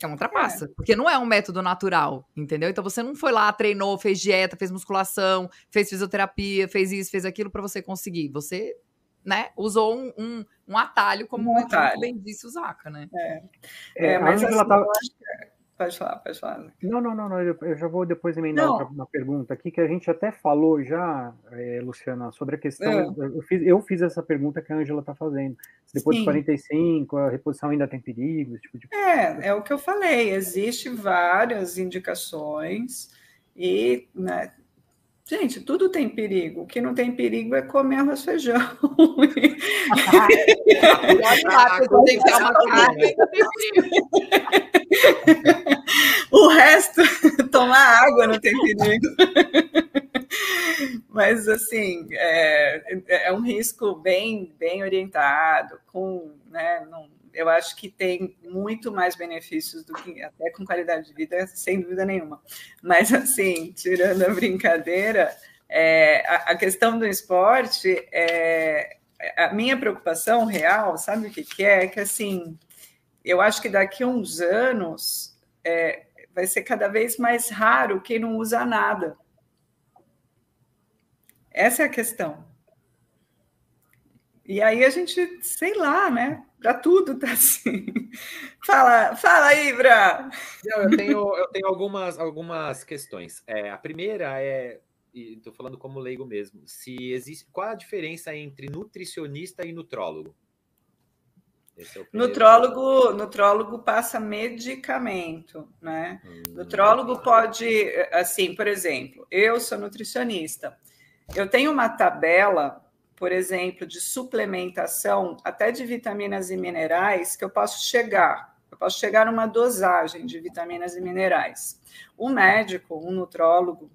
É uma trapaça. É. Porque não é um método natural, entendeu? Então você não foi lá, treinou, fez dieta, fez musculação, fez fisioterapia, fez isso, fez aquilo para você conseguir. Você, né, usou um, um, um atalho, como um atalho. bem disse o Zaca, né? É, é mas assim, tá... Pode falar, pode falar. Não, não, não, não eu já vou depois emendar não. uma pergunta aqui que a gente até falou já, é, Luciana, sobre a questão. É. Eu, fiz, eu fiz essa pergunta que a Ângela está fazendo. Depois Sim. de 45, a reposição ainda tem perigo? Tipo de... É, é o que eu falei. Existem várias indicações e né, Gente, tudo tem perigo. O que não tem perigo é comer arroz feijão. o resto, tomar água não tem perigo. Mas, assim, é, é um risco bem, bem orientado, com, né, não, eu acho que tem muito mais benefícios do que até com qualidade de vida, sem dúvida nenhuma. Mas, assim, tirando a brincadeira, é, a, a, questão do esporte, é, a minha preocupação real, sabe o que, que é? É que, assim, eu acho que daqui a uns anos é, vai ser cada vez mais raro quem não usa nada. Essa é a questão. E aí a gente, sei lá, né? Para tudo tá assim. Fala, fala aí, Bra. Eu tenho, eu tenho algumas, algumas questões. É, a primeira é, e estou falando como leigo mesmo, se existe qual a diferença entre nutricionista e nutrólogo? É nutrólogo, nutrólogo passa medicamento, né? Hum, nutrólogo pode, assim, por exemplo, eu sou nutricionista. Eu tenho uma tabela por exemplo, de suplementação, até de vitaminas e minerais, que eu posso chegar. Eu posso chegar numa dosagem de vitaminas e minerais. O médico, um nutrólogo,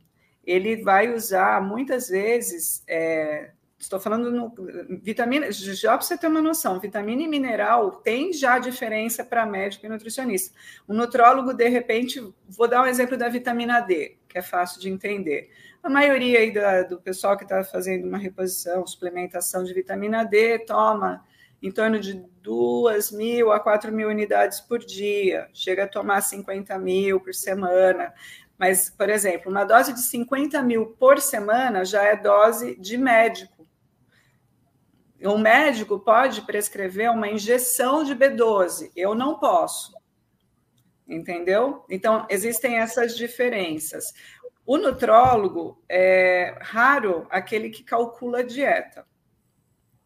ele vai usar muitas vezes. É, estou falando no vitamina, já para você ter uma noção, vitamina e mineral tem já diferença para médico e nutricionista. O nutrólogo, de repente, vou dar um exemplo da vitamina D, que é fácil de entender a maioria aí da, do pessoal que está fazendo uma reposição, suplementação de vitamina D, toma em torno de 2 mil a 4 mil unidades por dia, chega a tomar 50 mil por semana. Mas, por exemplo, uma dose de 50 mil por semana já é dose de médico. Um médico pode prescrever uma injeção de B12, eu não posso. Entendeu? Então, existem essas diferenças. O nutrólogo é raro aquele que calcula a dieta.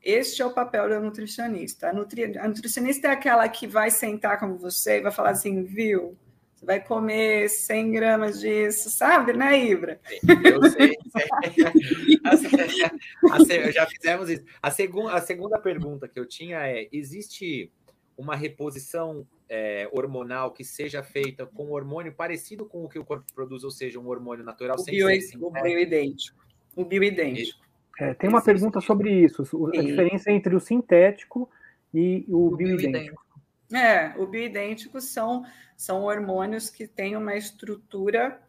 Este é o papel da nutricionista. A, nutri... a nutricionista é aquela que vai sentar com você e vai falar assim, viu? Você vai comer 100 gramas disso, sabe, né, Ibra? Eu sei. já fizemos isso. A, a segunda pergunta que eu tinha é: existe uma reposição é, hormonal que seja feita com um hormônio parecido com o que o corpo produz, ou seja, um hormônio natural o sem bio, ser O bioidêntico. O bioidêntico. É, tem uma pergunta sobre isso, a diferença entre o sintético e o, o bioidêntico. É, o bioidêntico são, são hormônios que têm uma estrutura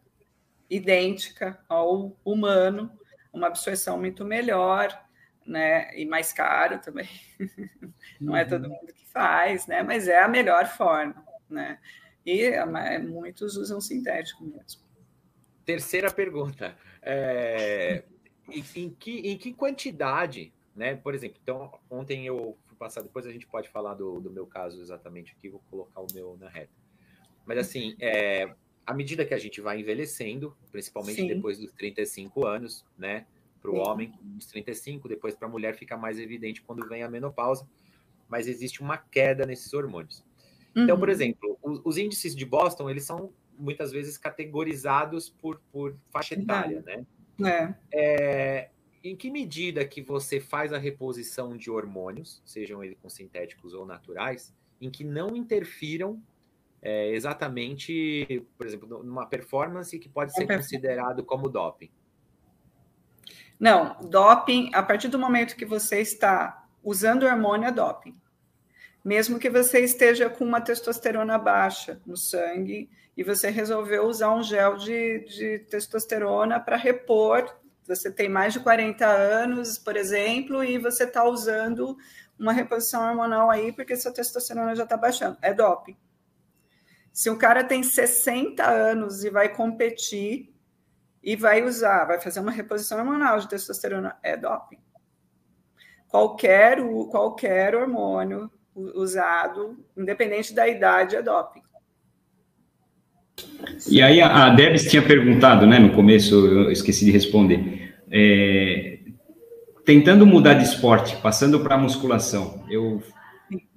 idêntica ao humano, uma absorção muito melhor, né? E mais caro também. Não é todo uhum. mundo que faz, né? Mas é a melhor forma, né? E muitos usam sintético mesmo. Terceira pergunta. É, em, que, em que quantidade, né? Por exemplo, então, ontem eu passar, depois a gente pode falar do, do meu caso exatamente aqui, vou colocar o meu na reta. Mas assim, é, à medida que a gente vai envelhecendo, principalmente Sim. depois dos 35 anos, né? Para o homem, dos 35, depois para a mulher fica mais evidente quando vem a menopausa mas existe uma queda nesses hormônios. Uhum. Então, por uhum. exemplo, os, os, índices de Boston, eles são muitas vezes categorizados por, por faixa etária, né? É. É, em que medida que você faz a reposição de hormônios, sejam eles com sintéticos ou naturais, em que não interfiram é, exatamente, por exemplo, numa performance que pode ser considerado como doping? Não, doping, a partir do momento que você está usando hormônio, é doping. Mesmo que você esteja com uma testosterona baixa no sangue e você resolveu usar um gel de, de testosterona para repor. Você tem mais de 40 anos, por exemplo, e você está usando uma reposição hormonal aí porque sua testosterona já está baixando. É doping. Se o cara tem 60 anos e vai competir, e vai usar, vai fazer uma reposição hormonal de testosterona, é doping. Qualquer, qualquer hormônio usado, independente da idade, é doping. E aí a Debs tinha perguntado, né, no começo, eu esqueci de responder. É, tentando mudar de esporte, passando para a musculação, eu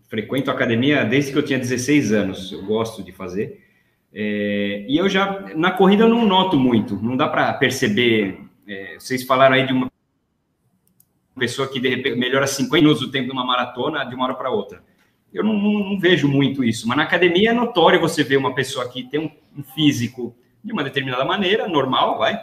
frequento academia desde que eu tinha 16 anos, eu gosto de fazer. É, e eu já, na corrida, eu não noto muito, não dá para perceber. É, vocês falaram aí de uma pessoa que de repente melhora 50 minutos o tempo de uma maratona de uma hora para outra. Eu não, não, não, vejo muito isso, mas na academia é notório você ver uma pessoa que tem um, um físico de uma determinada maneira, normal, vai,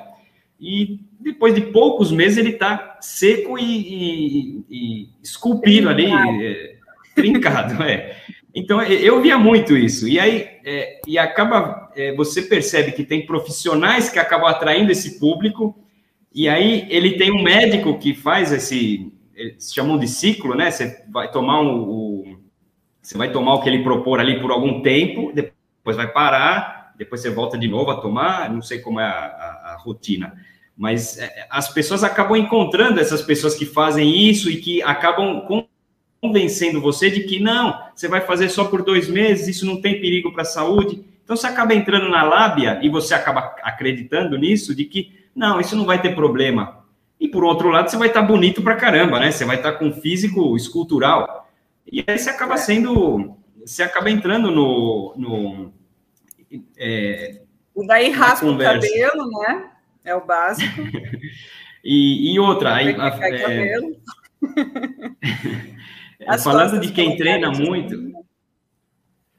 e depois de poucos meses ele está seco e, e, e esculpido ali, é, trincado, é. Então, eu via muito isso. E aí, é, e acaba, é, você percebe que tem profissionais que acabam atraindo esse público, e aí ele tem um médico que faz esse, se chamam de ciclo, né? Você vai tomar um, o, você vai tomar o que ele propor ali por algum tempo, depois vai parar, depois você volta de novo a tomar, não sei como é a, a, a rotina. Mas é, as pessoas acabam encontrando essas pessoas que fazem isso e que acabam convencendo você de que não, você vai fazer só por dois meses, isso não tem perigo para a saúde. Então você acaba entrando na lábia e você acaba acreditando nisso, de que não, isso não vai ter problema. E por outro lado, você vai estar tá bonito para caramba, né? Você vai estar tá com físico escultural. E aí você acaba sendo, você acaba entrando no. no é, e daí raspa o cabelo, né? É o básico. e, e outra, aí. A, é, As falando de quem treina muito.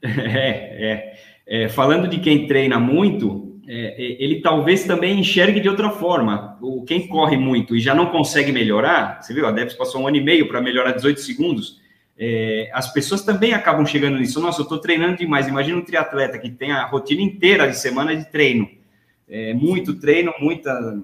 É, é, é, falando de quem treina muito, é, é, ele talvez também enxergue de outra forma. O, quem corre muito e já não consegue melhorar, você viu, a Debs passou um ano e meio para melhorar 18 segundos. É, as pessoas também acabam chegando nisso. Nossa, eu estou treinando demais. Imagina um triatleta que tem a rotina inteira de semana de treino, é, muito treino, muita,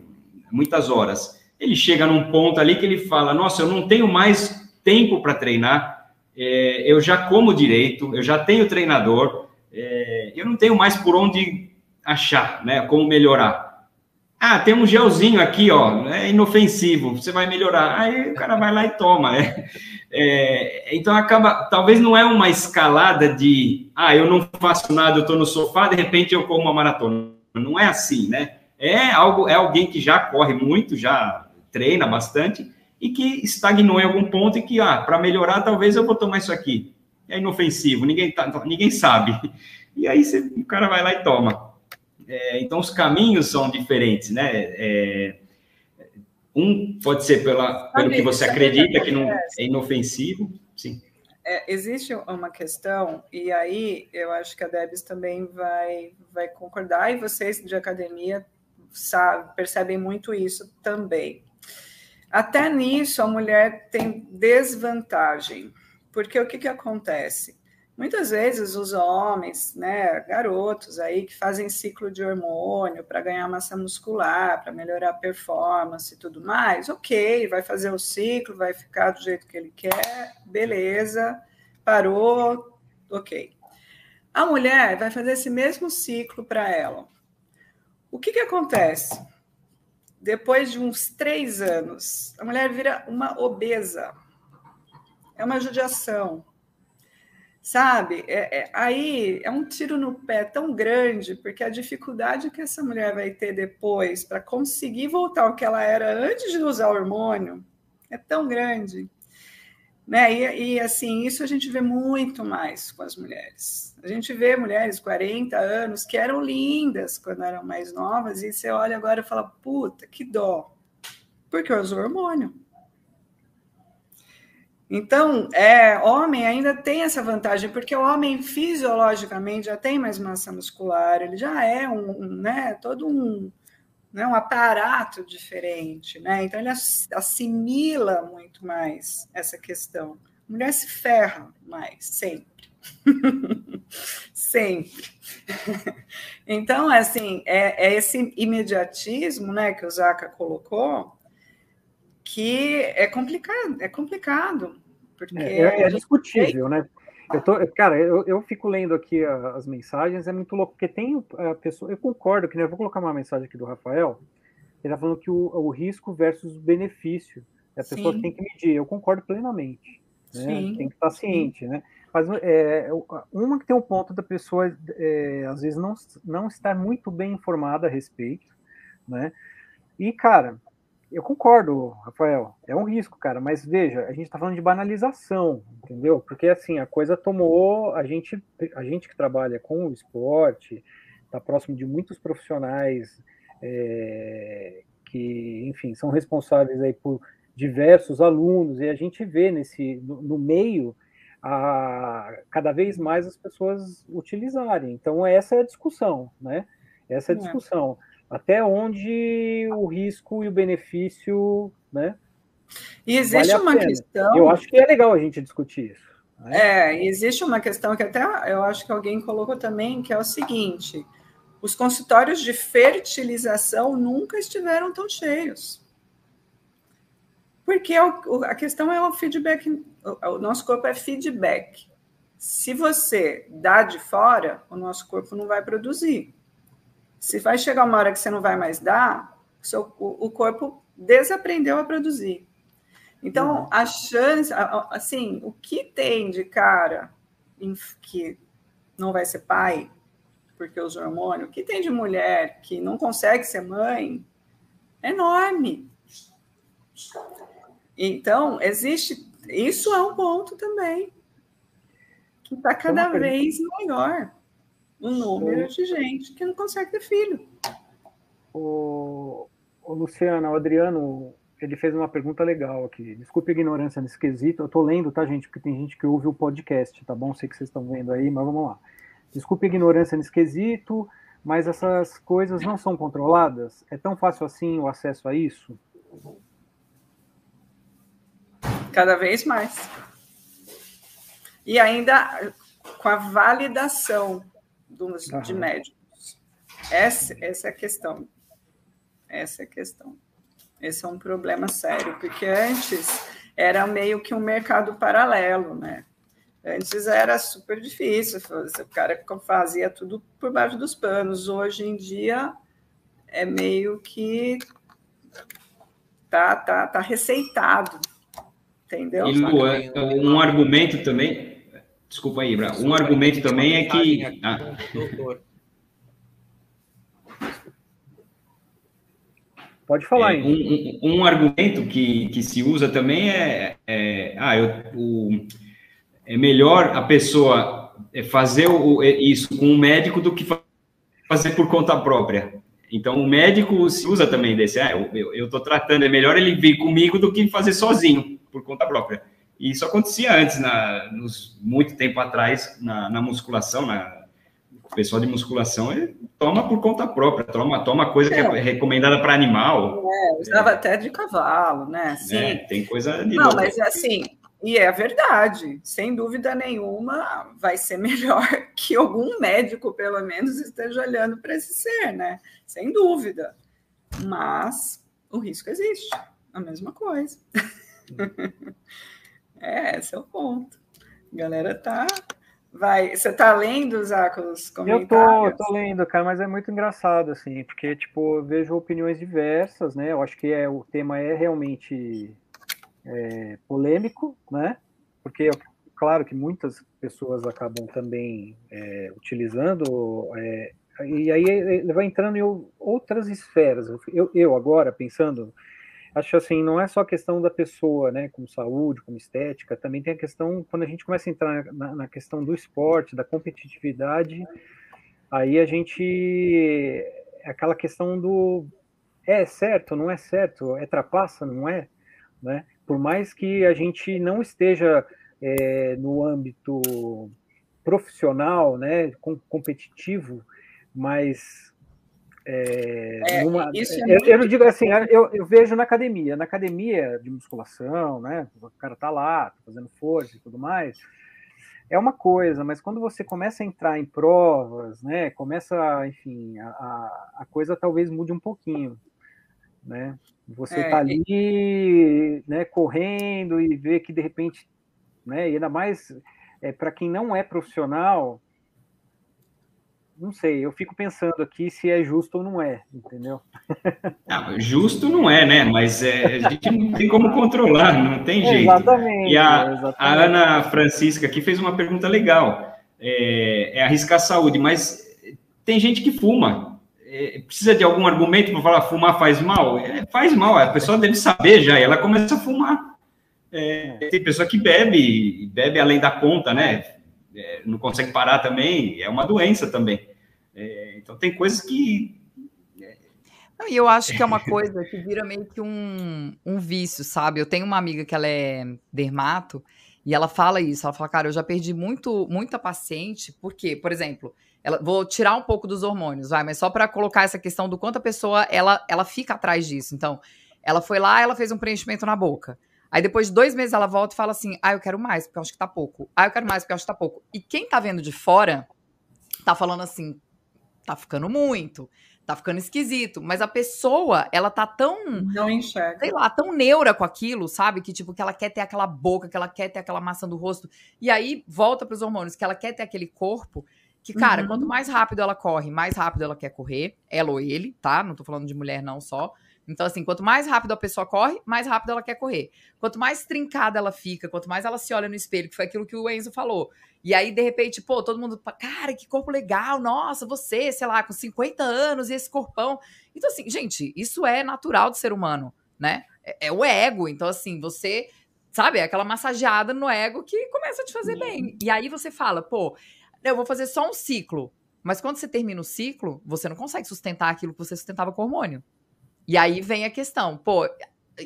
muitas horas. Ele chega num ponto ali que ele fala: Nossa, eu não tenho mais tempo para treinar, é, eu já como direito, eu já tenho treinador, é, eu não tenho mais por onde achar, né? Como melhorar. Ah, tem um gelzinho aqui, ó, é inofensivo, você vai melhorar. Aí o cara vai lá e toma, né? É, então acaba, talvez não é uma escalada de, ah, eu não faço nada, eu estou no sofá, de repente eu corro uma maratona. Não é assim, né? É algo, é alguém que já corre muito, já treina bastante, e que estagnou em algum ponto e que, ah, para melhorar, talvez eu vou tomar isso aqui. É inofensivo, ninguém, tá, ninguém sabe. E aí você, o cara vai lá e toma. É, então, os caminhos são diferentes, né? É, um pode ser pela, pelo que você acredita que não é inofensivo, sim. É, existe uma questão, e aí eu acho que a Debs também vai, vai concordar, e vocês de academia sabe, percebem muito isso também. Até nisso, a mulher tem desvantagem, porque o que, que acontece? Muitas vezes os homens, né, garotos aí que fazem ciclo de hormônio para ganhar massa muscular, para melhorar a performance e tudo mais, ok, vai fazer o ciclo, vai ficar do jeito que ele quer, beleza, parou, ok. A mulher vai fazer esse mesmo ciclo para ela. O que, que acontece? depois de uns três anos, a mulher vira uma obesa. É uma judiação. Sabe? É, é, aí é um tiro no pé tão grande, porque a dificuldade que essa mulher vai ter depois para conseguir voltar ao que ela era antes de usar o hormônio é tão grande né? E, e, assim, isso a gente vê muito mais com as mulheres. A gente vê mulheres 40 anos que eram lindas quando eram mais novas, e você olha agora e fala, puta, que dó. Porque usou hormônio. Então, é, homem ainda tem essa vantagem, porque o homem fisiologicamente já tem mais massa muscular, ele já é um, um né, todo um, né, um aparato diferente, né? Então ele assimila muito mais essa questão. A mulher se ferra mais, sempre. sempre. então, assim, é, é, esse imediatismo né, que o Zaca colocou que é complicado, é complicado. Porque é, é, é discutível, né? Eu tô, cara, eu, eu fico lendo aqui as mensagens, é muito louco, porque tem a pessoa, eu concordo que, né, eu vou colocar uma mensagem aqui do Rafael, ele está falando que o, o, risco versus o benefício, a pessoa Sim. tem que medir, eu concordo plenamente, né? tem que estar ciente, né? Mas é, uma que tem um ponto da pessoa, é, às vezes, não, não estar muito bem informada a respeito, né? E, cara, eu concordo, Rafael, é um risco, cara, mas veja, a gente está falando de banalização, entendeu? Porque assim, a coisa tomou, a gente, a gente que trabalha com o esporte, está próximo de muitos profissionais é, que, enfim, são responsáveis aí por diversos alunos, e a gente vê nesse, no, no meio, a, cada vez mais as pessoas utilizarem. Então, essa é a discussão, né? Essa é a é. discussão. É até onde o risco e o benefício, né? E existe vale uma questão. Eu acho que é legal a gente discutir isso. Né? É, existe uma questão que até eu acho que alguém colocou também, que é o seguinte: os consultórios de fertilização nunca estiveram tão cheios. Porque a questão é o feedback, o nosso corpo é feedback. Se você dá de fora, o nosso corpo não vai produzir. Se vai chegar uma hora que você não vai mais dar, seu, o, o corpo desaprendeu a produzir. Então, uhum. a chance, assim, o que tem de cara que não vai ser pai, porque os hormônios, o que tem de mulher que não consegue ser mãe, é enorme. Então, existe. Isso é um ponto também, que está cada vez maior o número de gente que não consegue ter filho. O, o Luciano, o Adriano, ele fez uma pergunta legal aqui. Desculpe a ignorância nesse quesito. Eu estou lendo, tá, gente? Porque tem gente que ouve o podcast, tá bom? Sei que vocês estão vendo aí, mas vamos lá. Desculpe a ignorância nesse quesito, mas essas coisas não são controladas? É tão fácil assim o acesso a isso? Cada vez mais. E ainda com a validação dos, uhum. de médicos. Essa, essa é a questão. Essa é a questão. Esse é um problema sério, porque antes era meio que um mercado paralelo, né? Antes era super difícil, o cara fazia tudo por baixo dos panos. Hoje em dia é meio que tá, tá, tá receitado, entendeu? E Luan, um argumento também, Desculpa aí, Bra. Um argumento também é que. Ah. Pode falar, é, um, um, um, argumento que, que se usa também é, é ah, eu, o, é melhor a pessoa fazer o, isso com um médico do que fazer por conta própria. Então, o médico se usa também desse, ah, eu estou tratando, é melhor ele vir comigo do que fazer sozinho, por conta própria. E isso acontecia antes, na, nos, muito tempo atrás, na, na musculação, na, o pessoal de musculação ele toma por conta própria, toma, toma coisa é. que é recomendada para animal. É, usava é. até de cavalo, né? Sim. É, tem coisa de. Não, mas assim, e é verdade, sem dúvida nenhuma, vai ser melhor que algum médico, pelo menos, esteja olhando para esse ser, né? Sem dúvida. Mas o risco existe, a mesma coisa. É, esse é o ponto. A galera tá. Vai. Você tá lendo, Zaco, os comentários? Eu tô, tô lendo, cara, mas é muito engraçado, assim, porque, tipo, eu vejo opiniões diversas, né? Eu acho que é, o tema é realmente é, polêmico, né? Porque, claro que muitas pessoas acabam também é, utilizando. É, e aí ele vai entrando em outras esferas. Eu, eu agora, pensando acho assim, não é só a questão da pessoa, né, como saúde, como estética, também tem a questão, quando a gente começa a entrar na, na questão do esporte, da competitividade, aí a gente, aquela questão do, é certo, não é certo, é trapaça, não é, né, por mais que a gente não esteja é, no âmbito profissional, né, competitivo, mas É, é, numa, é eu, eu, não digo assim, eu, eu, vejo na academia, na academia de musculação, né? O cara tá lá, tá fazendo força e tudo mais, é uma coisa, mas quando você começa a entrar em provas, né? Começa, enfim, a, a coisa talvez mude um pouquinho, né? Você é, tá ali, né, correndo e vê que de repente, né? E ainda mais é, para quem não é profissional, não sei, eu fico pensando aqui se é justo ou não é, entendeu? Não, justo não é, né? Mas é, a gente não tem como controlar, não tem jeito. Exatamente. E a, exatamente. a Ana Francisca aqui fez uma pergunta legal. É, é arriscar a saúde, mas tem gente que fuma. É, precisa de algum argumento para falar fumar faz mal? É, faz mal, a pessoa deve saber já, e ela começa a fumar. É, tem pessoa que bebe, bebe além da conta, né? É, não consegue parar também, é uma doença também. É, então tem coisas que. E eu acho que é uma coisa que vira meio que um, um vício, sabe? Eu tenho uma amiga que ela é dermato e ela fala isso. Ela fala, cara, eu já perdi muito, muita paciente, porque, por exemplo, ela, vou tirar um pouco dos hormônios, vai, mas só para colocar essa questão do quanto a pessoa ela, ela fica atrás disso. Então, ela foi lá, ela fez um preenchimento na boca. Aí depois de dois meses ela volta e fala assim: ah, eu quero mais, porque eu acho que tá pouco. Ah, eu quero mais, porque eu acho que tá pouco. E quem tá vendo de fora tá falando assim: tá ficando muito, tá ficando esquisito. Mas a pessoa, ela tá tão. Não enxerga. Sei lá, tão neura com aquilo, sabe? Que tipo, que ela quer ter aquela boca, que ela quer ter aquela maçã do rosto. E aí volta pros hormônios, que ela quer ter aquele corpo. Que, cara, uhum. quanto mais rápido ela corre, mais rápido ela quer correr. Ela ou ele, tá? Não tô falando de mulher, não só. Então, assim, quanto mais rápido a pessoa corre, mais rápido ela quer correr. Quanto mais trincada ela fica, quanto mais ela se olha no espelho, que foi aquilo que o Enzo falou. E aí, de repente, pô, todo mundo, cara, que corpo legal, nossa, você, sei lá, com 50 anos e esse corpão. Então, assim, gente, isso é natural do ser humano, né? É, é o ego. Então, assim, você, sabe, é aquela massageada no ego que começa a te fazer bem. E aí você fala, pô, eu vou fazer só um ciclo. Mas quando você termina o ciclo, você não consegue sustentar aquilo que você sustentava com hormônio. E aí vem a questão, pô,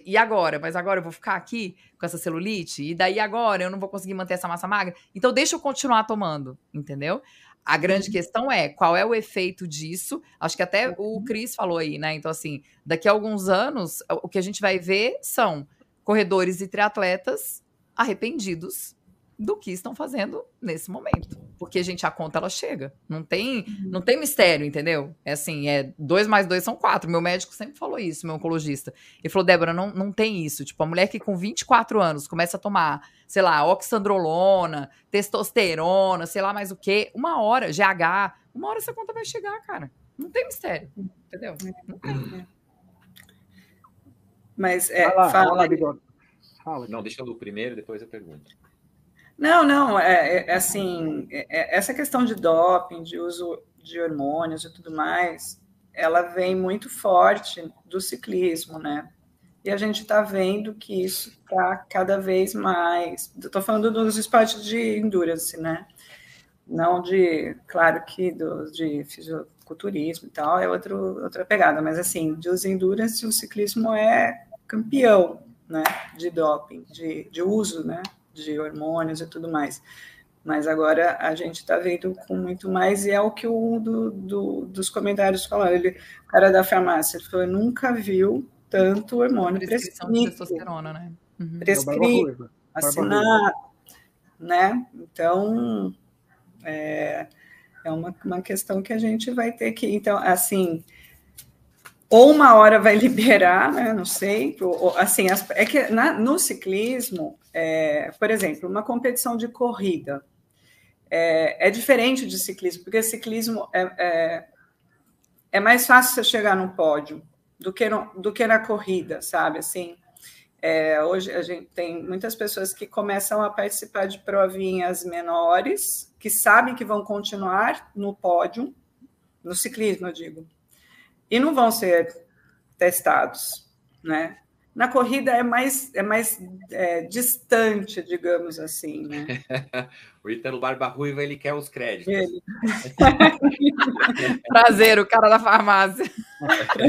e agora? Mas agora eu vou ficar aqui com essa celulite? E daí agora eu não vou conseguir manter essa massa magra? Então deixa eu continuar tomando, entendeu? A grande uhum. questão é qual é o efeito disso. Acho que até o uhum. Cris falou aí, né? Então, assim, daqui a alguns anos, o que a gente vai ver são corredores e triatletas arrependidos do que estão fazendo nesse momento. Porque, gente, a conta ela chega. Não tem, uhum. não tem mistério, entendeu? É assim, é dois mais dois são quatro. Meu médico sempre falou isso, meu oncologista. Ele falou, Débora, não, não tem isso. Tipo, a mulher que com 24 anos começa a tomar, sei lá, oxandrolona, testosterona, sei lá mais o quê, uma hora, GH, uma hora essa conta vai chegar, cara. Não tem mistério, entendeu? Não tem. Mas, é, fala, fala, fala, Não, deixa eu primeiro, depois eu pergunto. Não, não, é, é, é assim, é, é, essa questão de doping, de uso de hormônios e tudo mais, ela vem muito forte do ciclismo, né? E a gente está vendo que isso está cada vez mais. Estou falando dos esportes de endurance, né? Não de, claro que do, de fisiculturismo e tal, é outro, outra pegada, mas assim, dos endurance, o ciclismo é campeão, né? De doping, de, de uso, né? De hormônios e tudo mais. Mas agora a gente está vendo com muito mais, e é o que um do, do, dos comentários falou. Ele, o cara da farmácia ele falou: nunca viu tanto hormônio prescrito. De testosterona, né? Uhum. Prescrito, é assinado, né? Então, é, é uma, uma questão que a gente vai ter que. Então, assim, ou uma hora vai liberar, né? Não sei. Ou, assim, é que na, no ciclismo, é, por exemplo, uma competição de corrida é, é, diferente de ciclismo, porque ciclismo é, é, é, mais fácil você chegar no pódio do que, no, do que na corrida, sabe? Assim, é, hoje a gente tem muitas pessoas que começam a participar de provinhas menores, que sabem que vão continuar no pódio, no ciclismo, eu digo e não vão ser testados, né? Na corrida é mais, é mais é, distante, digamos assim, né? o Ítalo Barba Ruiva, ele quer os créditos. Ele. Prazer, o cara da farmácia.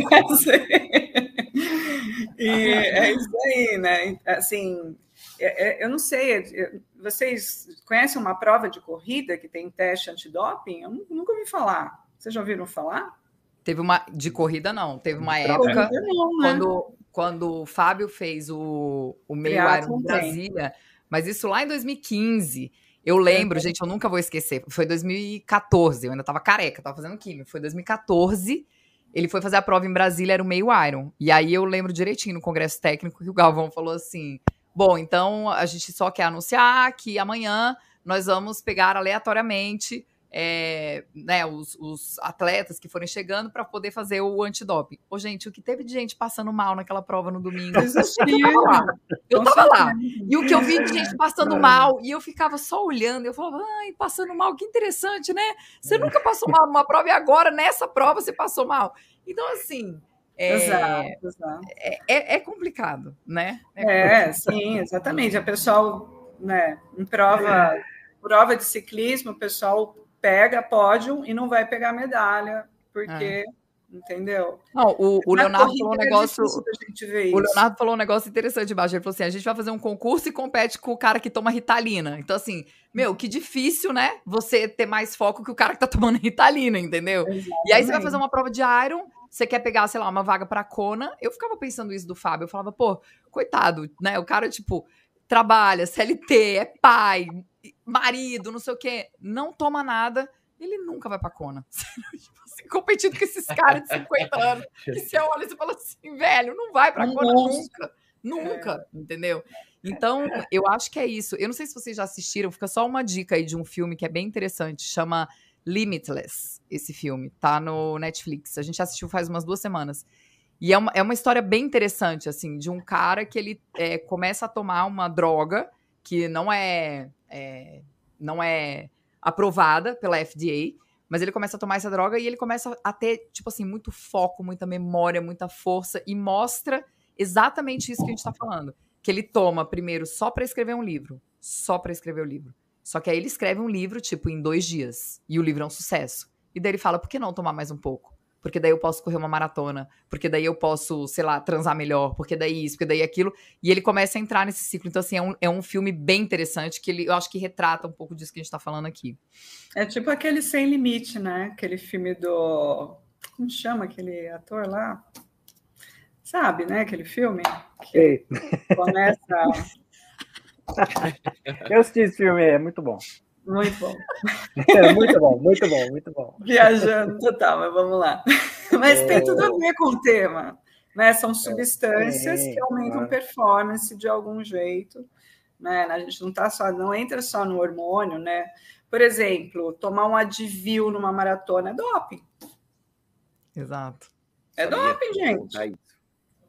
Prazer. e é isso aí, né? Assim, é, é, eu não sei, vocês conhecem uma prova de corrida que tem teste antidoping? Eu nunca ouvi falar. Vocês já ouviram falar? Teve uma. De corrida, não. Teve uma época não, né? quando, quando o Fábio fez o, o meio Iron Brasília, mas isso lá em 2015. Eu lembro, é. gente, eu nunca vou esquecer. Foi 2014, eu ainda tava careca, tava fazendo química. Foi 2014. Ele foi fazer a prova em Brasília, era o meio Iron. E aí eu lembro direitinho no congresso técnico que o Galvão falou assim: Bom, então a gente só quer anunciar que amanhã nós vamos pegar aleatoriamente é, né, os, os, atletas que forem chegando para poder fazer o antidoping. Ô, gente, o que teve de gente passando mal naquela prova no domingo? Eu tava lá. Eu tava lá. E o que eu vi de gente passando mal, e eu ficava só olhando, eu falava, ai, passando mal, que interessante, né? Você é. nunca passou mal numa prova e agora nessa prova você passou mal. Então, assim. É, exato, exato. É, é, é complicado, né? É, é sim, exatamente. A pessoal, né, em prova, prova de ciclismo, o pessoal pega pódio e não vai pegar medalha, porque. É. Entendeu? Não, o, o Leonardo falou um é negócio. É o Leonardo falou um negócio interessante embaixo. Ele falou assim: a gente vai fazer um concurso e compete com o cara que toma Ritalina. Então, assim, meu, que difícil, né? Você ter mais foco que o cara que tá tomando Ritalina, entendeu? Exatamente. E aí você vai fazer uma prova de Iron, você quer pegar, sei lá, uma vaga pra Kona. Eu ficava pensando isso do Fábio. Eu falava, pô, coitado, né? O cara, tipo, trabalha, CLT, é pai, marido, não sei o quê, não toma nada, ele nunca vai pra Kona. tipo assim, competindo com esses caras de 50 anos, que você olha e você fala assim, velho, não vai pra Kona nunca. Nunca, é. entendeu? Então, eu acho que é isso. Eu não sei se vocês já assistiram, fica só uma dica aí de um filme que é bem interessante, chama Limitless, esse filme, tá no Netflix. A gente assistiu faz umas duas semanas. E é uma, é uma história bem interessante, assim, de um cara que ele é, começa a tomar uma droga que não é, é, não é aprovada pela FDA, mas ele começa a tomar essa droga e ele começa a ter, tipo assim, muito foco, muita memória, muita força e mostra exatamente isso que a gente está falando. Que ele toma primeiro só para escrever um livro, só para escrever o livro. Só que aí ele escreve um livro, tipo, em dois dias. E o livro é um sucesso. E daí ele fala, por que não tomar mais um pouco? Porque daí eu posso correr uma maratona, porque daí eu posso, sei lá, transar melhor, porque daí isso, porque daí aquilo. E ele começa a entrar nesse ciclo. Então, assim, é um, é um filme bem interessante que ele, eu acho que retrata um pouco disso que a gente está falando aqui. É tipo aquele Sem Limite, né? Aquele filme do. Como chama aquele ator lá? Sabe, né? Aquele filme que Ei. começa. eu assisti esse filme, é muito bom. Muito bom. É, muito bom, muito bom, muito bom. Viajando total, mas vamos lá. Mas é... tem tudo a ver com o tema. Né? São substâncias é, que aumentam é. performance de algum jeito. Né? A gente não tá só, não entra só no hormônio, né? Por exemplo, tomar um Advil numa maratona é doping. Exato. É doping, gente.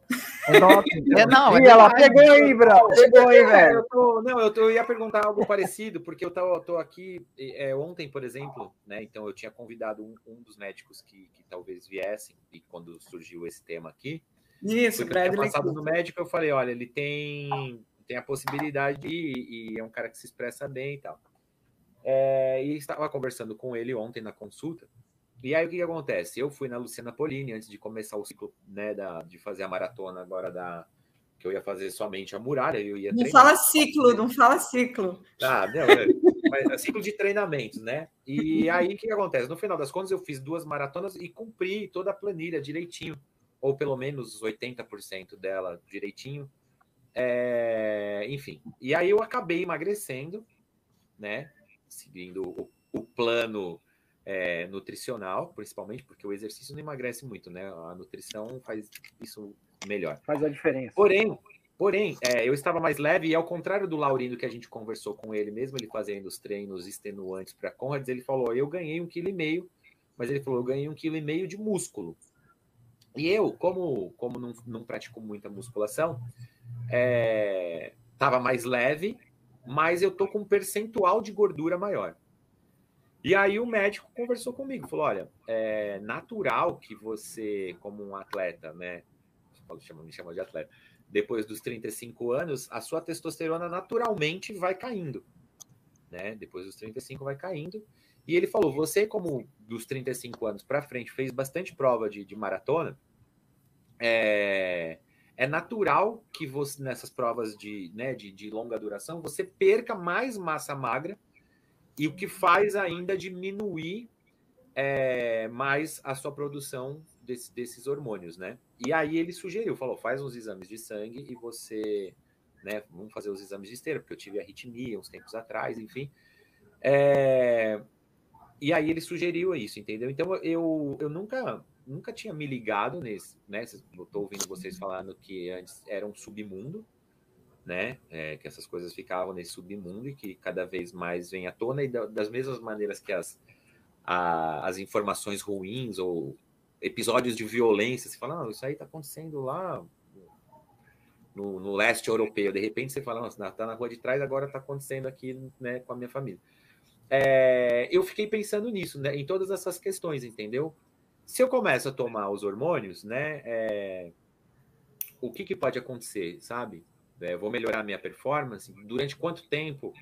É, não, é ela pegou aí, Brau. Pegou aí, velho. Eu tô, não, eu, tô, eu ia perguntar algo parecido, porque eu tô, tô aqui é, ontem, por exemplo, né? Então eu tinha convidado um, um dos médicos que, que, talvez viessem, e quando surgiu esse tema aqui. Isso, Bradley. passado no médico, eu falei: olha, ele tem, tem a possibilidade de ir, e é um cara que se expressa bem e tal. É, e estava conversando com ele ontem na consulta. E aí o que, que, acontece? Eu fui na Luciana Polini antes de começar o ciclo, né, da, de fazer a maratona agora da que eu ia fazer somente a muralha, eu ia Não treinar. fala ciclo, não fala ciclo. Ah, não, é, mas é ciclo de treinamentos, né? E aí o que, que acontece? No final das contas eu fiz duas maratonas e cumpri toda a planilha direitinho, ou pelo menos 80% dela direitinho. É, enfim, e aí eu acabei emagrecendo, né? Seguindo o, o plano é, nutricional, principalmente, porque o exercício não emagrece muito, né? A nutrição faz isso melhor. Faz a diferença. Porém, porém, é, eu estava mais leve e ao contrário do Laurindo que a gente conversou com ele mesmo, ele fazendo os treinos extenuantes para Conrads, ele falou: eu ganhei um quilo e meio, mas ele falou: eu ganhei um quilo e meio de músculo. E eu, como, como não, não pratico muita musculação, estava é, mais leve, mas eu tô com um percentual de gordura maior. E aí o médico conversou comigo, falou: olha, é natural que você, como um atleta, né? Me chama de atleta, depois dos 35 anos, a sua testosterona naturalmente vai caindo. Né? Depois dos 35 vai caindo. E ele falou: você, como dos 35 anos para frente, fez bastante prova de, de maratona, é, é, natural que você, nessas provas de, né, de, de longa duração, você perca mais massa magra e o que faz ainda diminuir é, mais a sua produção desse, desses hormônios, né? E aí ele sugeriu, falou, faz uns exames de sangue e você, né, vamos fazer os exames de esteira, porque eu tive arritmia uns tempos atrás, enfim. É, e aí ele sugeriu isso, entendeu? Então eu, eu nunca nunca tinha me ligado nesse, né? Estou ouvindo vocês falando que antes era um submundo, né? É, que essas coisas ficavam nesse submundo e que cada vez mais vem à tona e das mesmas maneiras que as, a, as informações ruins ou episódios de violência, você fala, não, isso aí está acontecendo lá no, no, leste europeu. De repente você fala, nossa, tá na rua de trás, agora está acontecendo aqui né, com a minha família. É, eu fiquei pensando nisso, né, em todas essas questões, entendeu? Se eu começo a tomar os hormônios, né, é, o que, que pode acontecer, sabe? É, vou melhorar minha performance? Durante quanto tempo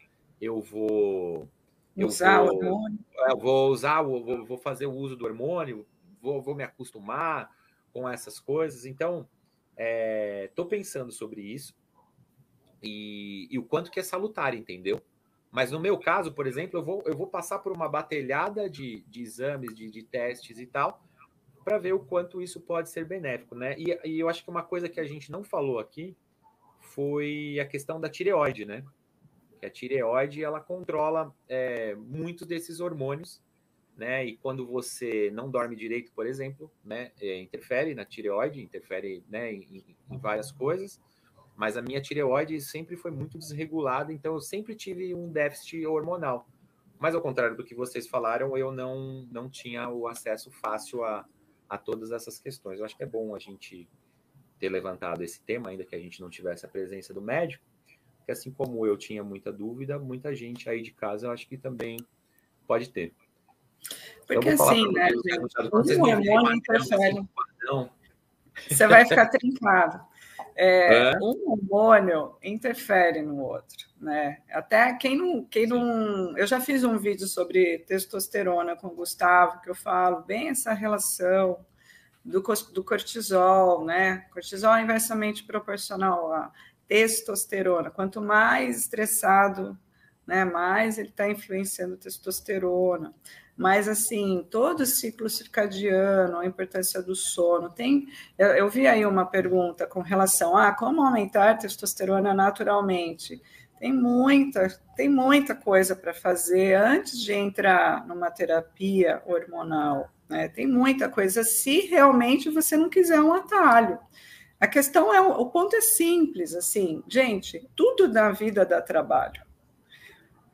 eu vou eu usar vou, o hormônio? Eu é, vou usar, vou, vou fazer o uso do hormônio? Vou, vou me acostumar com essas coisas? Então, estou é, pensando sobre isso e, e o quanto que é salutar, entendeu? Mas no meu caso, por exemplo, eu vou, eu vou passar por uma batelhada de, de exames, de, de testes e tal, para ver o quanto isso pode ser benéfico, né? E, e, eu acho que uma coisa que a gente não falou aqui foi a questão da tireoide, né? Que a tireoide ela controla é, muitos desses hormônios, né? E quando você não dorme direito, por exemplo, né? É, interfere na tireoide, interfere né, em, em várias coisas mas a minha tireoide sempre foi muito desregulada, então eu sempre tive um déficit hormonal. Mas ao contrário do que vocês falaram, eu não, não tinha o acesso fácil a, a todas essas questões. Eu acho que é bom a gente ter levantado esse tema, ainda que a gente não tivesse a presença do médico, porque assim como eu tinha muita dúvida, muita gente aí de casa eu acho que também pode ter. Porque então, assim, né, gente, o hormônio interfere. Você vai ficar trincado. É, é. Um hormônio interfere no outro, né? Até quem não, quem não. Eu já fiz um vídeo sobre testosterona com o Gustavo, que eu falo bem essa relação do, do cortisol, né? Cortisol é inversamente proporcional à testosterona. Quanto mais estressado, né, mais ele está influenciando testosterona. Mas, assim, todo o ciclo circadiano, a importância do sono. Tem, eu, eu vi aí uma pergunta com relação a como aumentar a testosterona naturalmente. Tem muita, tem muita coisa para fazer antes de entrar numa terapia hormonal. Né? Tem muita coisa se realmente você não quiser um atalho. A questão é, o ponto é simples, assim, gente, tudo na vida dá trabalho.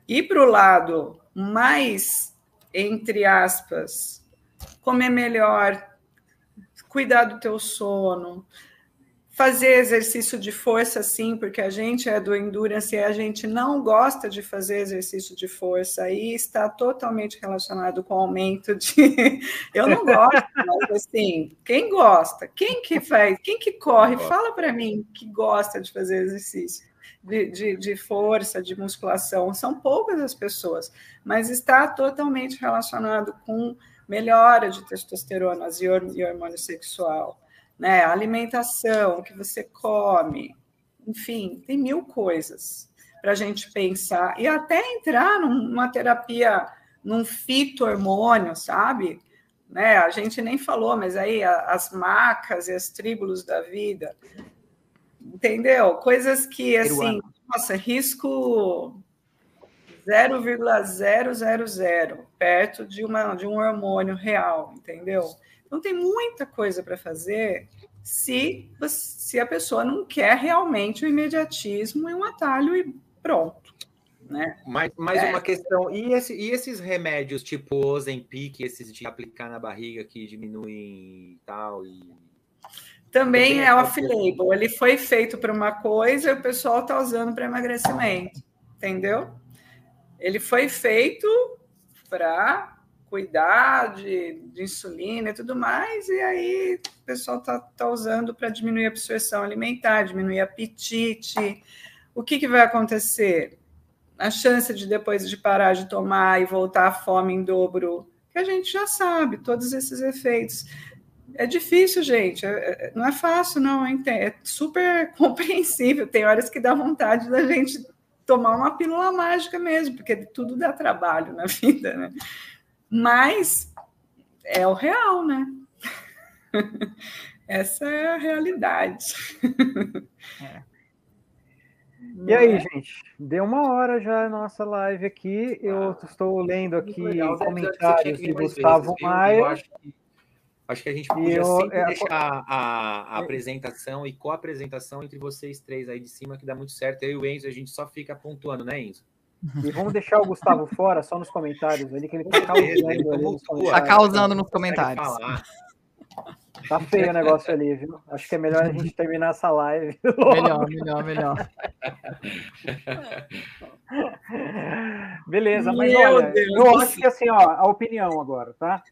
Ir para o lado mais entre aspas, comer melhor, cuidar do teu sono, fazer exercício de força sim, porque a gente é do endurance e a gente não gosta de fazer exercício de força e está totalmente relacionado com o aumento de eu não gosto, mas assim, quem gosta? Quem que faz? Quem que corre? Fala para mim que gosta de fazer exercício de, de, de, força, de musculação, são poucas as pessoas, mas está totalmente relacionado com melhora de testosterona e hormônio sexual, né? alimentação, o que você come, enfim, tem mil coisas para a gente pensar e até entrar numa terapia, num fito-hormônio, sabe? Né? A gente nem falou, mas aí as macas e as tribos da vida, Entendeu? Coisas que, assim, nossa, risco 0,000, perto de, uma, de um hormônio real, entendeu? Então, tem muita coisa para fazer se, se a pessoa não quer realmente o imediatismo e um atalho e pronto. Né? Mais, mais é. uma questão. E, esse, e esses remédios, tipo Ozempic, esses de aplicar na barriga que diminuem tal, e também é off-label. Ele foi feito para uma coisa e o pessoal está usando para emagrecimento, entendeu? Ele foi feito para cuidar de, de, insulina e tudo mais, e aí o pessoal está tá usando para diminuir a absorção alimentar, diminuir apetite. O que, que vai acontecer? A chance de depois de parar de tomar e voltar à fome em dobro, que a gente já sabe, todos esses efeitos. É difícil, gente. É, é, não é fácil, não. É super compreensível. Tem horas que dá vontade da gente tomar uma pílula mágica mesmo, porque tudo dá trabalho na vida, né? Mas é o real, né? Essa é a realidade. É. E aí, é? gente? Deu uma hora já a nossa live aqui. Eu ah, estou lendo aqui legal, comentários de Gustavo vezes, Maia. Acho que, acho que, a gente podia eu, sempre é, deixar a, a é, apresentação e co-apresentação entre vocês três aí de cima, que dá muito certo. Eu e o Enzo, a gente só fica pontuando, né, Enzo? E vamos deixar o Gustavo fora, só nos comentários ali, que ele está causando, ali nos comentários. Tá causando nos comentários. Tá feio o negócio ali, viu? Acho que é melhor a gente terminar essa live. Melhor, melhor, melhor. Beleza, mas Meu olha, Deus eu acho que assim, ó, a opinião agora, tá?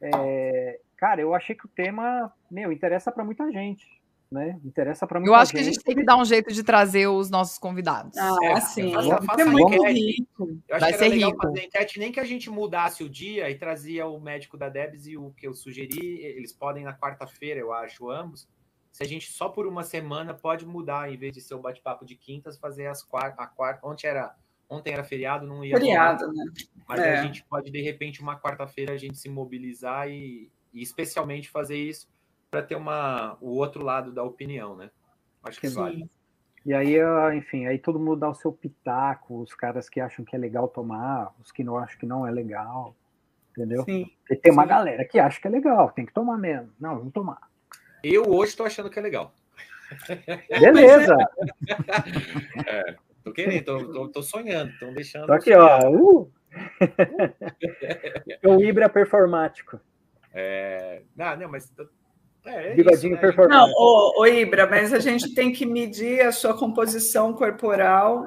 É, cara, eu achei que o tema, meu, interessa para muita gente né? Interessa para Eu acho gente. que a gente tem que dar um jeito de trazer os nossos convidados. Ah, é, sim. é muito rico. Eu acho Vai que ser rico. fazer enquete, nem que a gente mudasse o dia e trazia o médico da Debs e o que eu sugeri, eles podem na quarta-feira, eu acho, ambos. Se a gente só por uma semana pode mudar, em vez de ser o um bate-papo de quintas, fazer as quartas. A quarta, ontem era ontem era feriado, não ia. Feriado, né? Mas é. a gente pode, de repente, uma quarta-feira, a gente se mobilizar e, e especialmente fazer isso para ter uma, o outro lado da opinião, né? Acho que Sim. vale. E aí, enfim, aí todo mundo dá o seu pitaco, os caras que acham que é legal tomar, os que não acham que não é legal, entendeu? Sim. E tem uma Sim. galera que acha que é legal, tem que tomar mesmo. Não, vamos tomar. Eu hoje estou achando que é legal. Beleza. é, tô querendo, tô, tô, tô sonhando, estão deixando. Tô aqui, ó. Uh. o Ibra performático. É, não, não, mas é, é Bigodinho né? performante. Não, ô, ô, Ibra, mas a gente tem que medir a sua composição corporal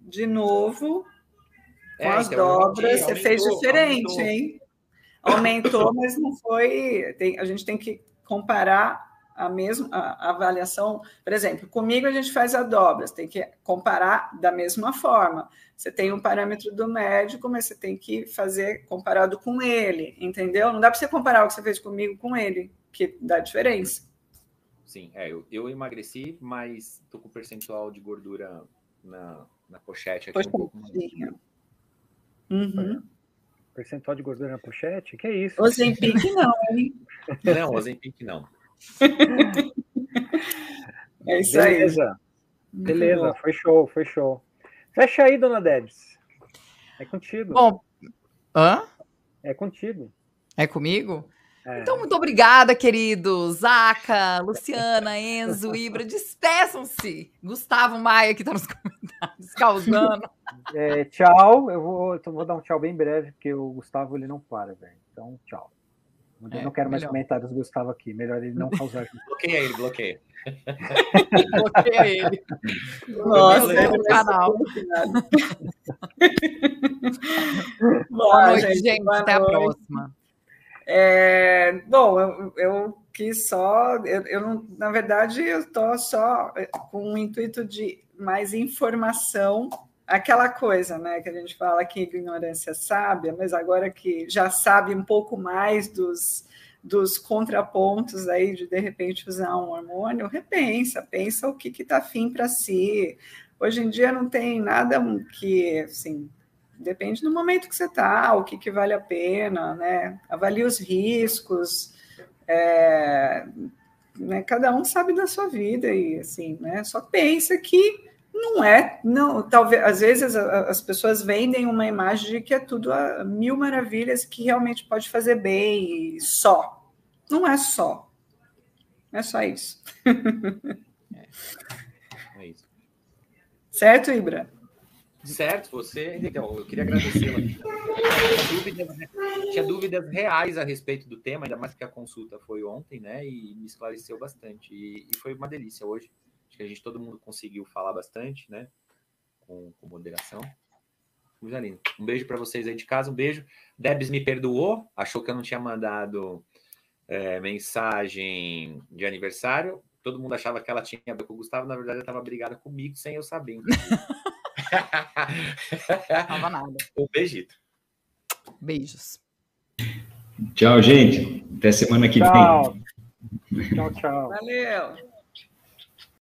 de novo com é, as então, dobras. Você fez diferente, aumentou. hein? Aumentou, mas não foi. Tem, a gente tem que comparar a mesma a, a avaliação. Por exemplo, comigo a gente faz a dobra, você tem que comparar da mesma forma. Você tem um parâmetro do médico, mas você tem que fazer comparado com ele, entendeu? Não dá para você comparar o que você fez comigo com ele que dá diferença. Sim, é, eu, eu emagreci, mas tô com percentual de gordura na, na pochete aqui um pouco mais. Uhum. Percentual de gordura na pochete? Que é isso? Ozempic não, hein? Não, Ozempic não. é isso Beleza. aí. Beleza, foi show, foi show. Fecha aí, dona Debs. É contigo. Bom, hã? É contigo. É comigo? É. Então, muito obrigada, queridos. Zaca, Luciana, Enzo, Ibra, despeçam-se. Gustavo Maia, que está nos comentários, causando. É, tchau. Eu vou, eu vou dar um tchau bem breve, porque o Gustavo ele não para, velho. Então, tchau. Eu é, não quero mais melhor. comentários do Gustavo aqui. Melhor ele não causar. bloqueia ele, bloqueia. bloqueia ele. Nossa, é o canal. Boa noite, gente. Boa Até noite. a próxima. É, bom, eu, eu quis só, eu, eu não, na verdade, eu estou só é, com o intuito de mais informação, aquela coisa, né, que a gente fala que ignorância sábia, mas agora que já sabe um pouco mais dos, dos contrapontos aí de de repente usar um hormônio, repensa, pensa o que está fim para si. Hoje em dia não tem nada que, assim, Depende do momento que você está, o que, que vale a pena, né? Avalie os riscos. É, né? Cada um sabe da sua vida e assim, né? Só pensa que não é, não, talvez às vezes as pessoas vendem uma imagem de que é tudo a mil maravilhas que realmente pode fazer bem e só. Não é só. É só isso. é. é isso. Certo, Ibra? Certo, você. Então, eu queria agradecê-la. Tinha dúvidas, tinha dúvidas reais a respeito do tema, ainda mais que a consulta foi ontem, né? E me esclareceu bastante. E, e foi uma delícia hoje. Acho que a gente, todo mundo conseguiu falar bastante, né? Com, com moderação. Coisa. Um beijo para vocês aí de casa, um beijo. Debs me perdoou, achou que eu não tinha mandado é, mensagem de aniversário. Todo mundo achava que ela tinha a com o Gustavo, na verdade, ela estava brigada comigo sem eu saber. Tava nada. Um beijito. Beijos. Tchau, gente. Até semana que tchau. vem. Tchau, tchau. Valeu.